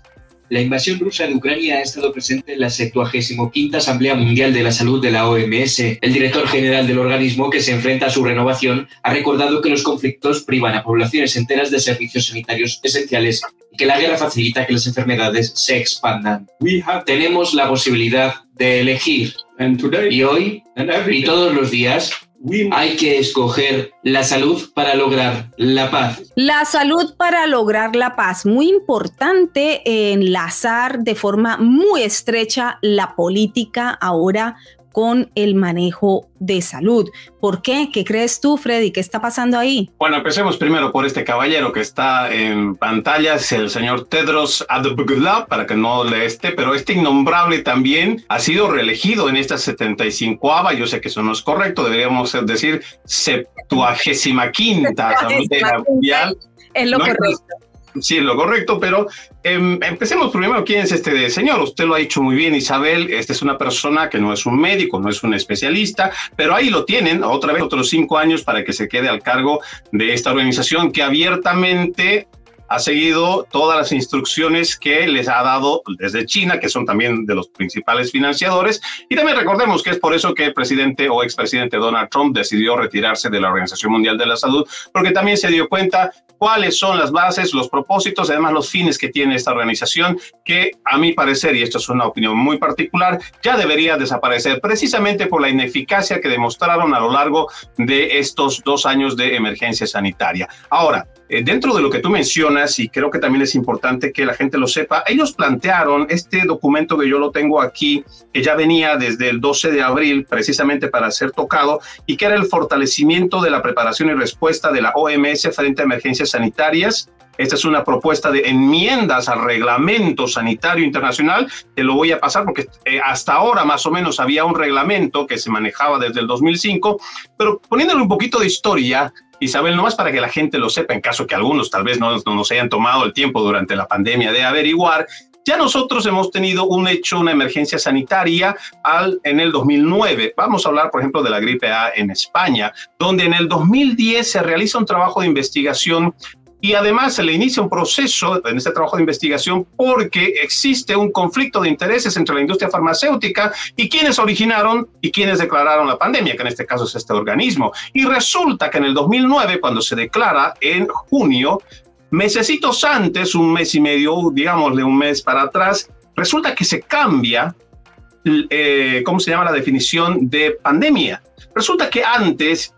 La invasión rusa en Ucrania ha estado presente en la 75 Asamblea Mundial de la Salud de la OMS. El director general del organismo, que se enfrenta a su renovación, ha recordado que los conflictos privan a poblaciones enteras de servicios sanitarios esenciales y que la guerra facilita que las enfermedades se expandan. Tenemos la posibilidad de elegir. Y hoy, y todos los días, hay que escoger la salud para lograr la paz. La salud para lograr la paz. Muy importante enlazar de forma muy estrecha la política ahora con el manejo de salud. ¿Por qué? ¿Qué crees tú, Freddy? ¿Qué está pasando ahí? Bueno, empecemos primero por este caballero que está en pantalla, es el señor Tedros Adhanom para que no le esté, pero este innombrable también ha sido reelegido en esta 75 ava yo sé que eso no es correcto, deberíamos decir 75 Asamblea Mundial. Es lo correcto sí es lo correcto, pero em, empecemos primero. ¿Quién es este señor? Usted lo ha dicho muy bien, Isabel. Esta es una persona que no es un médico, no es un especialista, pero ahí lo tienen, otra vez, otros cinco años para que se quede al cargo de esta organización que abiertamente ha seguido todas las instrucciones que les ha dado desde China, que son también de los principales financiadores. Y también recordemos que es por eso que el presidente o expresidente Donald Trump decidió retirarse de la Organización Mundial de la Salud, porque también se dio cuenta cuáles son las bases, los propósitos, además los fines que tiene esta organización, que a mi parecer, y esto es una opinión muy particular, ya debería desaparecer precisamente por la ineficacia que demostraron a lo largo de estos dos años de emergencia sanitaria. Ahora, eh, dentro de lo que tú mencionas, y creo que también es importante que la gente lo sepa, ellos plantearon este documento que yo lo tengo aquí, que ya venía desde el 12 de abril precisamente para ser tocado, y que era el fortalecimiento de la preparación y respuesta de la OMS frente a emergencias sanitarias. Esta es una propuesta de enmiendas al reglamento sanitario internacional. Te lo voy a pasar porque eh, hasta ahora más o menos había un reglamento que se manejaba desde el 2005, pero poniéndole un poquito de historia, Isabel, nomás para que la gente lo sepa, en caso que algunos tal vez no, no nos hayan tomado el tiempo durante la pandemia de averiguar, Ya nosotros hemos tenido un hecho, una emergencia sanitaria en el 2009. Vamos a hablar, por ejemplo, de la gripe A en España, donde en el 2010 se realiza un trabajo de investigación y además se le inicia un proceso en este trabajo de investigación porque existe un conflicto de intereses entre la industria farmacéutica y quienes originaron y quienes declararon la pandemia, que en este caso es este organismo. Y resulta que en el 2009, cuando se declara en junio, mesecitos antes, un mes y medio, digámosle un mes para atrás, resulta que se cambia, eh, ¿cómo se llama la definición de pandemia? Resulta que antes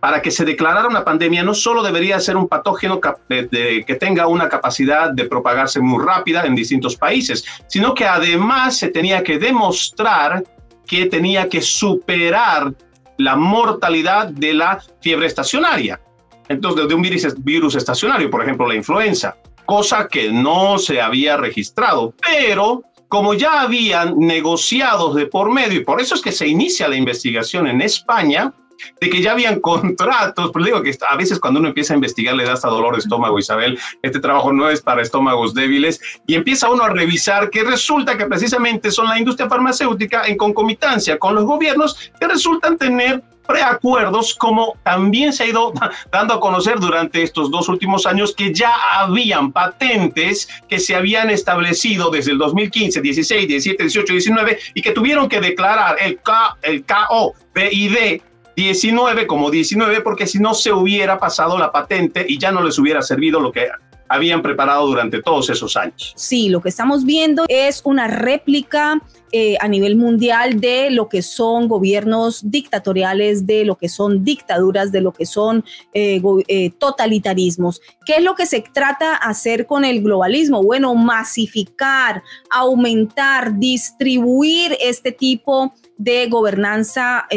para que se declarara una pandemia no solo debería ser un patógeno que tenga una capacidad de propagarse muy rápida en distintos países, sino que además se tenía que demostrar que tenía que superar la mortalidad de la fiebre estacionaria. Entonces, de un virus, virus estacionario, por ejemplo, la influenza, cosa que no se había registrado, pero como ya habían negociados de por medio, y por eso es que se inicia la investigación en España, de que ya habían contratos, pero digo que a veces cuando uno empieza a investigar le da hasta dolor de estómago, Isabel, este trabajo no es para estómagos débiles, y empieza uno a revisar que resulta que precisamente son la industria farmacéutica en concomitancia con los gobiernos que resultan tener preacuerdos, como también se ha ido dando a conocer durante estos dos últimos años que ya habían patentes que se habían establecido desde el 2015, 16, 17, 18, 19 y que tuvieron que declarar el, K, el KO, BID 19 como 19 porque si no se hubiera pasado la patente y ya no les hubiera servido lo que habían preparado durante todos esos años. Sí, lo que estamos viendo es una réplica eh, a nivel mundial de lo que son gobiernos dictatoriales, de lo que son dictaduras, de lo que son eh, eh, totalitarismos. ¿Qué es lo que se trata hacer con el globalismo? Bueno, masificar, aumentar, distribuir este tipo de gobernanza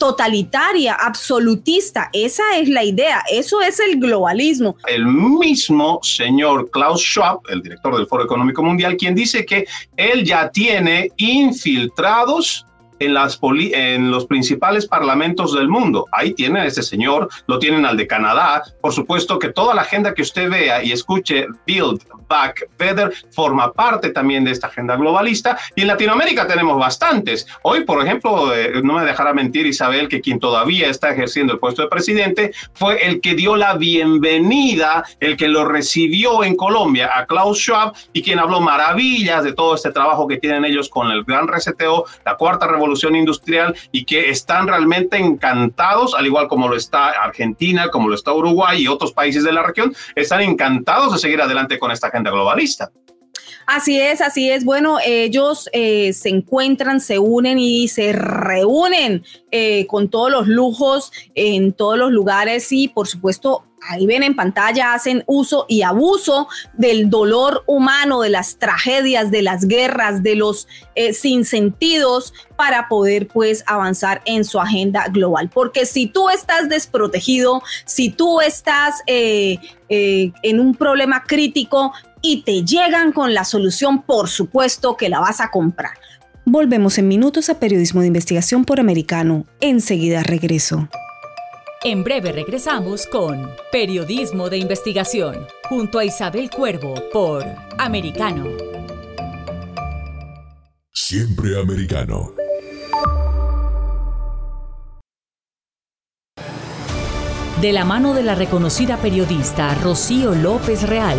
totalitaria, absolutista. Esa es la idea, eso es el globalismo. El mismo señor Klaus Schwab, el director del Foro Económico Mundial, quien dice que él ya tiene infiltrados en, las en los principales parlamentos del mundo. Ahí tienen a este señor, lo tienen al de Canadá. Por supuesto que toda la agenda que usted vea y escuche Build Back Better forma parte también de esta agenda globalista. Y en Latinoamérica tenemos bastantes. Hoy, por ejemplo, eh, no me dejará mentir Isabel que quien todavía está ejerciendo el puesto de presidente fue el que dio la bienvenida, el que lo recibió en Colombia a Klaus Schwab y quien habló maravillas de todo este trabajo que tienen ellos con el gran reseteo, la cuarta revolución industrial y que están realmente encantados, al igual como lo está Argentina, como lo está Uruguay y otros países de la región, están encantados de seguir adelante con esta agenda globalista. Así es, así es. Bueno, ellos eh, se encuentran, se unen y se reúnen eh, con todos los lujos en todos los lugares y por supuesto ahí ven en pantalla, hacen uso y abuso del dolor humano, de las tragedias, de las guerras, de los eh, sinsentidos para poder pues avanzar en su agenda global. Porque si tú estás desprotegido, si tú estás en un problema crítico, y te llegan con la solución, por supuesto que la vas a comprar. Volvemos en minutos a Periodismo de Investigación por Americano. Enseguida regreso. En breve regresamos con Periodismo de Investigación, junto a Isabel Cuervo por Americano. Siempre americano. De la mano de la reconocida periodista Rocío López Real,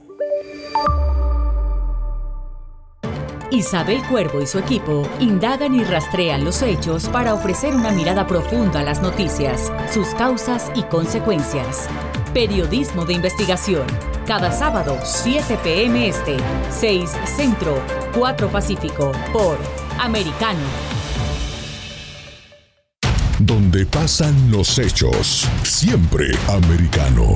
Isabel Cuervo y su equipo indagan y rastrean los hechos para ofrecer una mirada profunda a las noticias, sus causas y consecuencias. Periodismo de investigación. Cada sábado, 7 p.m. Este, 6 Centro, 4 Pacífico, por Americano. Donde pasan los hechos. Siempre americano.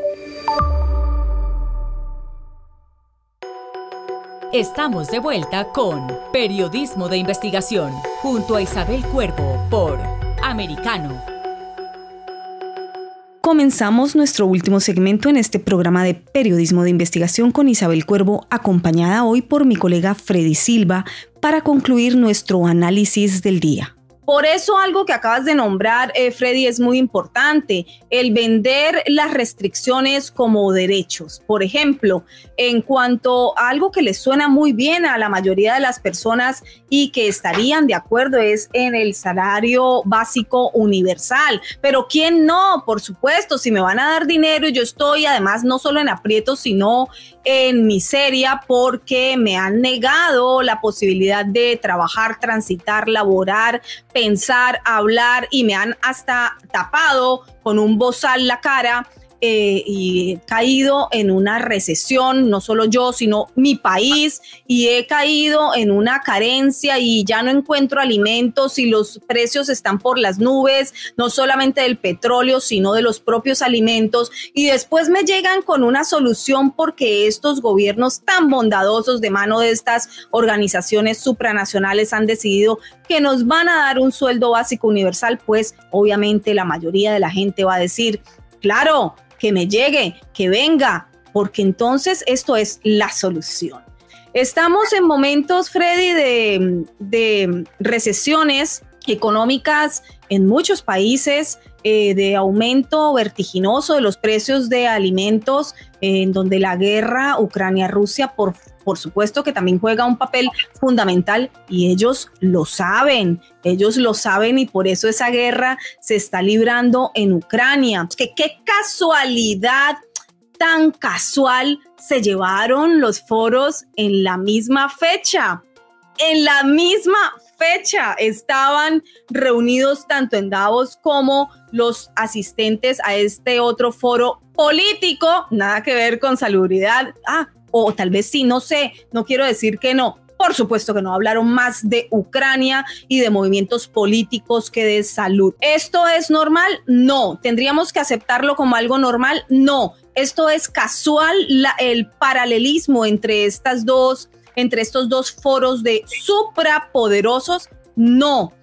Estamos de vuelta con Periodismo de Investigación junto a Isabel Cuervo por Americano. Comenzamos nuestro último segmento en este programa de periodismo de investigación con Isabel Cuervo, acompañada hoy por mi colega Freddy Silva, para concluir nuestro análisis del día. Por eso algo que acabas de nombrar, eh, Freddy, es muy importante, el vender las restricciones como derechos. Por ejemplo, en cuanto a algo que les suena muy bien a la mayoría de las personas y que estarían de acuerdo es en el salario básico universal. Pero ¿quién no? Por supuesto, si me van a dar dinero y yo estoy además no solo en aprietos, sino en miseria porque me han negado la posibilidad de trabajar, transitar, laborar, pensar, hablar y me han hasta tapado con un bozal la cara eh, y he caído en una recesión, no solo yo, sino mi país, y he caído en una carencia y ya no encuentro alimentos y los precios están por las nubes, no solamente del petróleo, sino de los propios alimentos. Y después me llegan con una solución porque estos gobiernos tan bondadosos de mano de estas organizaciones supranacionales han decidido que nos van a dar un sueldo básico universal, pues obviamente la mayoría de la gente va a decir, claro, que me llegue, que venga, porque entonces esto es la solución. Estamos en momentos, Freddy, de, recesiones económicas en muchos países, eh, de aumento vertiginoso de los precios de alimentos, en donde la guerra Ucrania-Rusia por por supuesto que también juega un papel fundamental y ellos lo saben, ellos lo saben y por eso esa guerra se está librando en Ucrania. Qué casualidad tan casual se llevaron los foros en la misma fecha. En la misma fecha estaban reunidos tanto en Davos como los asistentes a este otro foro político, nada que ver con salubridad. Ah, o tal vez sí, no sé, no quiero decir que no. Por supuesto que no hablaron más de Ucrania y de movimientos políticos que de salud. ¿Esto es normal? No. ¿Tendríamos que aceptarlo como algo normal? No. ¿Esto es casual el paralelismo entre estas dos entre estos dos foros de suprapoderosos? No.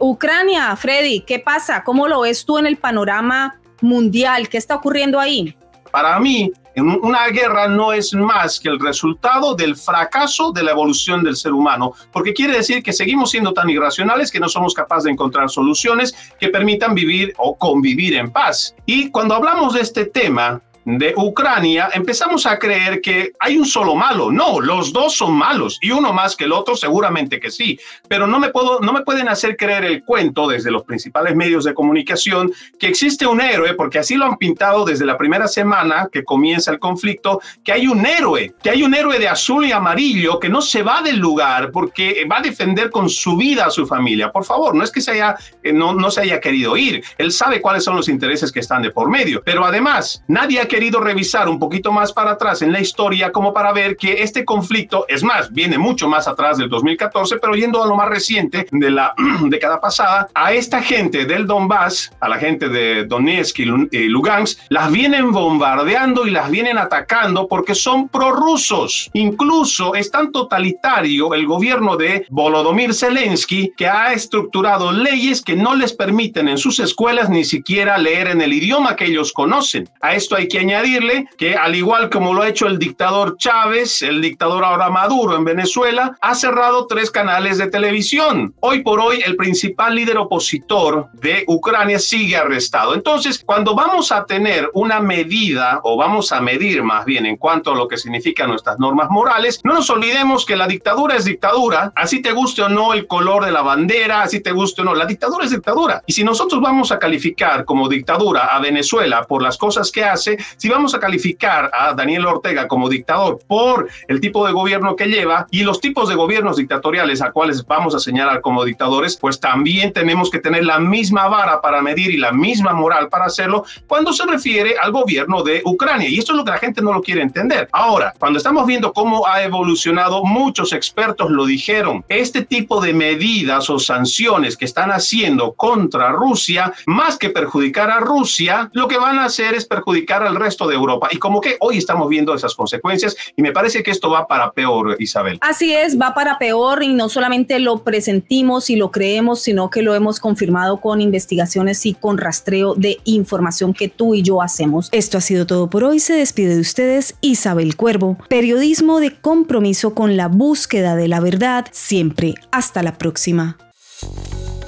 Ucrania, Freddy, ¿qué pasa? ¿Cómo lo ves tú en el panorama mundial? ¿Qué está ocurriendo ahí? Para mí, una guerra no es más que el resultado del fracaso de la evolución del ser humano, porque quiere decir que seguimos siendo tan irracionales que no somos capaces de encontrar soluciones que permitan vivir o convivir en paz. Y cuando hablamos de este tema, de Ucrania, empezamos a creer que hay un solo malo. No, los dos son malos y uno más que el otro, seguramente que sí. Pero no me, puedo, no me pueden hacer creer el cuento desde los principales medios de comunicación que existe un héroe, porque así lo han pintado desde la primera semana que comienza el conflicto, que hay un héroe, que hay un héroe de azul y amarillo que no se va del lugar porque va a defender con su vida a su familia. Por favor, no es que se haya, no, no se haya querido ir. Él sabe cuáles son los intereses que están de por medio. Pero además, nadie ha querido querido revisar un poquito más para atrás en la historia como para ver que este conflicto, es más, viene mucho más atrás del 2014, pero yendo a lo más reciente de la década pasada, a esta gente del Donbass, a la gente de Donetsk y Lugansk, las vienen bombardeando y las vienen atacando porque son prorrusos. Incluso es tan totalitario el gobierno de Volodymyr Zelensky que ha estructurado leyes que no les permiten en sus escuelas ni siquiera leer en el idioma que ellos conocen. A esto hay que añadirle que al igual como lo ha hecho el dictador Chávez, el dictador ahora Maduro en Venezuela, ha cerrado tres canales de televisión. Hoy por hoy el principal líder opositor de Ucrania sigue arrestado. Entonces, cuando vamos a tener una medida o vamos a medir más bien en cuanto a lo que significan nuestras normas morales, no nos olvidemos que la dictadura es dictadura, así te guste o no el color de la bandera, así te guste o no, la dictadura es dictadura. Y si nosotros vamos a calificar como dictadura a Venezuela por las cosas que hace, si vamos a calificar a Daniel Ortega como dictador por el tipo de gobierno que lleva y los tipos de gobiernos dictatoriales a cuales vamos a señalar como dictadores, pues también tenemos que tener la misma vara para medir y la misma moral para hacerlo cuando se refiere al gobierno de Ucrania. Y esto es lo que la gente no lo quiere entender. Ahora, cuando estamos viendo cómo ha evolucionado, muchos expertos lo dijeron, este tipo de medidas o sanciones que están haciendo contra Rusia, más que perjudicar a Rusia, lo que van a hacer es perjudicar al resto de Europa. Y como que hoy estamos viendo esas consecuencias y me parece que esto va para peor, Isabel. Así es, va para peor y no solamente lo presentimos y lo creemos, sino que lo hemos confirmado con investigaciones y con rastreo de información que tú y yo hacemos. Esto ha sido todo por hoy. Se despide de ustedes Isabel Cuervo, periodismo de compromiso con la búsqueda de la verdad siempre. Hasta la próxima.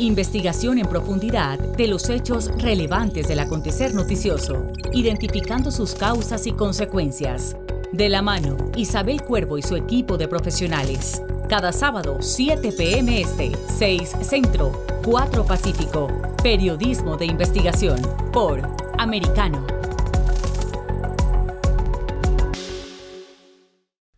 Investigación en profundidad de los hechos relevantes del acontecer noticioso, identificando sus causas y consecuencias. De la mano, Isabel Cuervo y su equipo de profesionales. Cada sábado, 7 p.m. Este, 6 Centro, 4 Pacífico. Periodismo de investigación por Americano.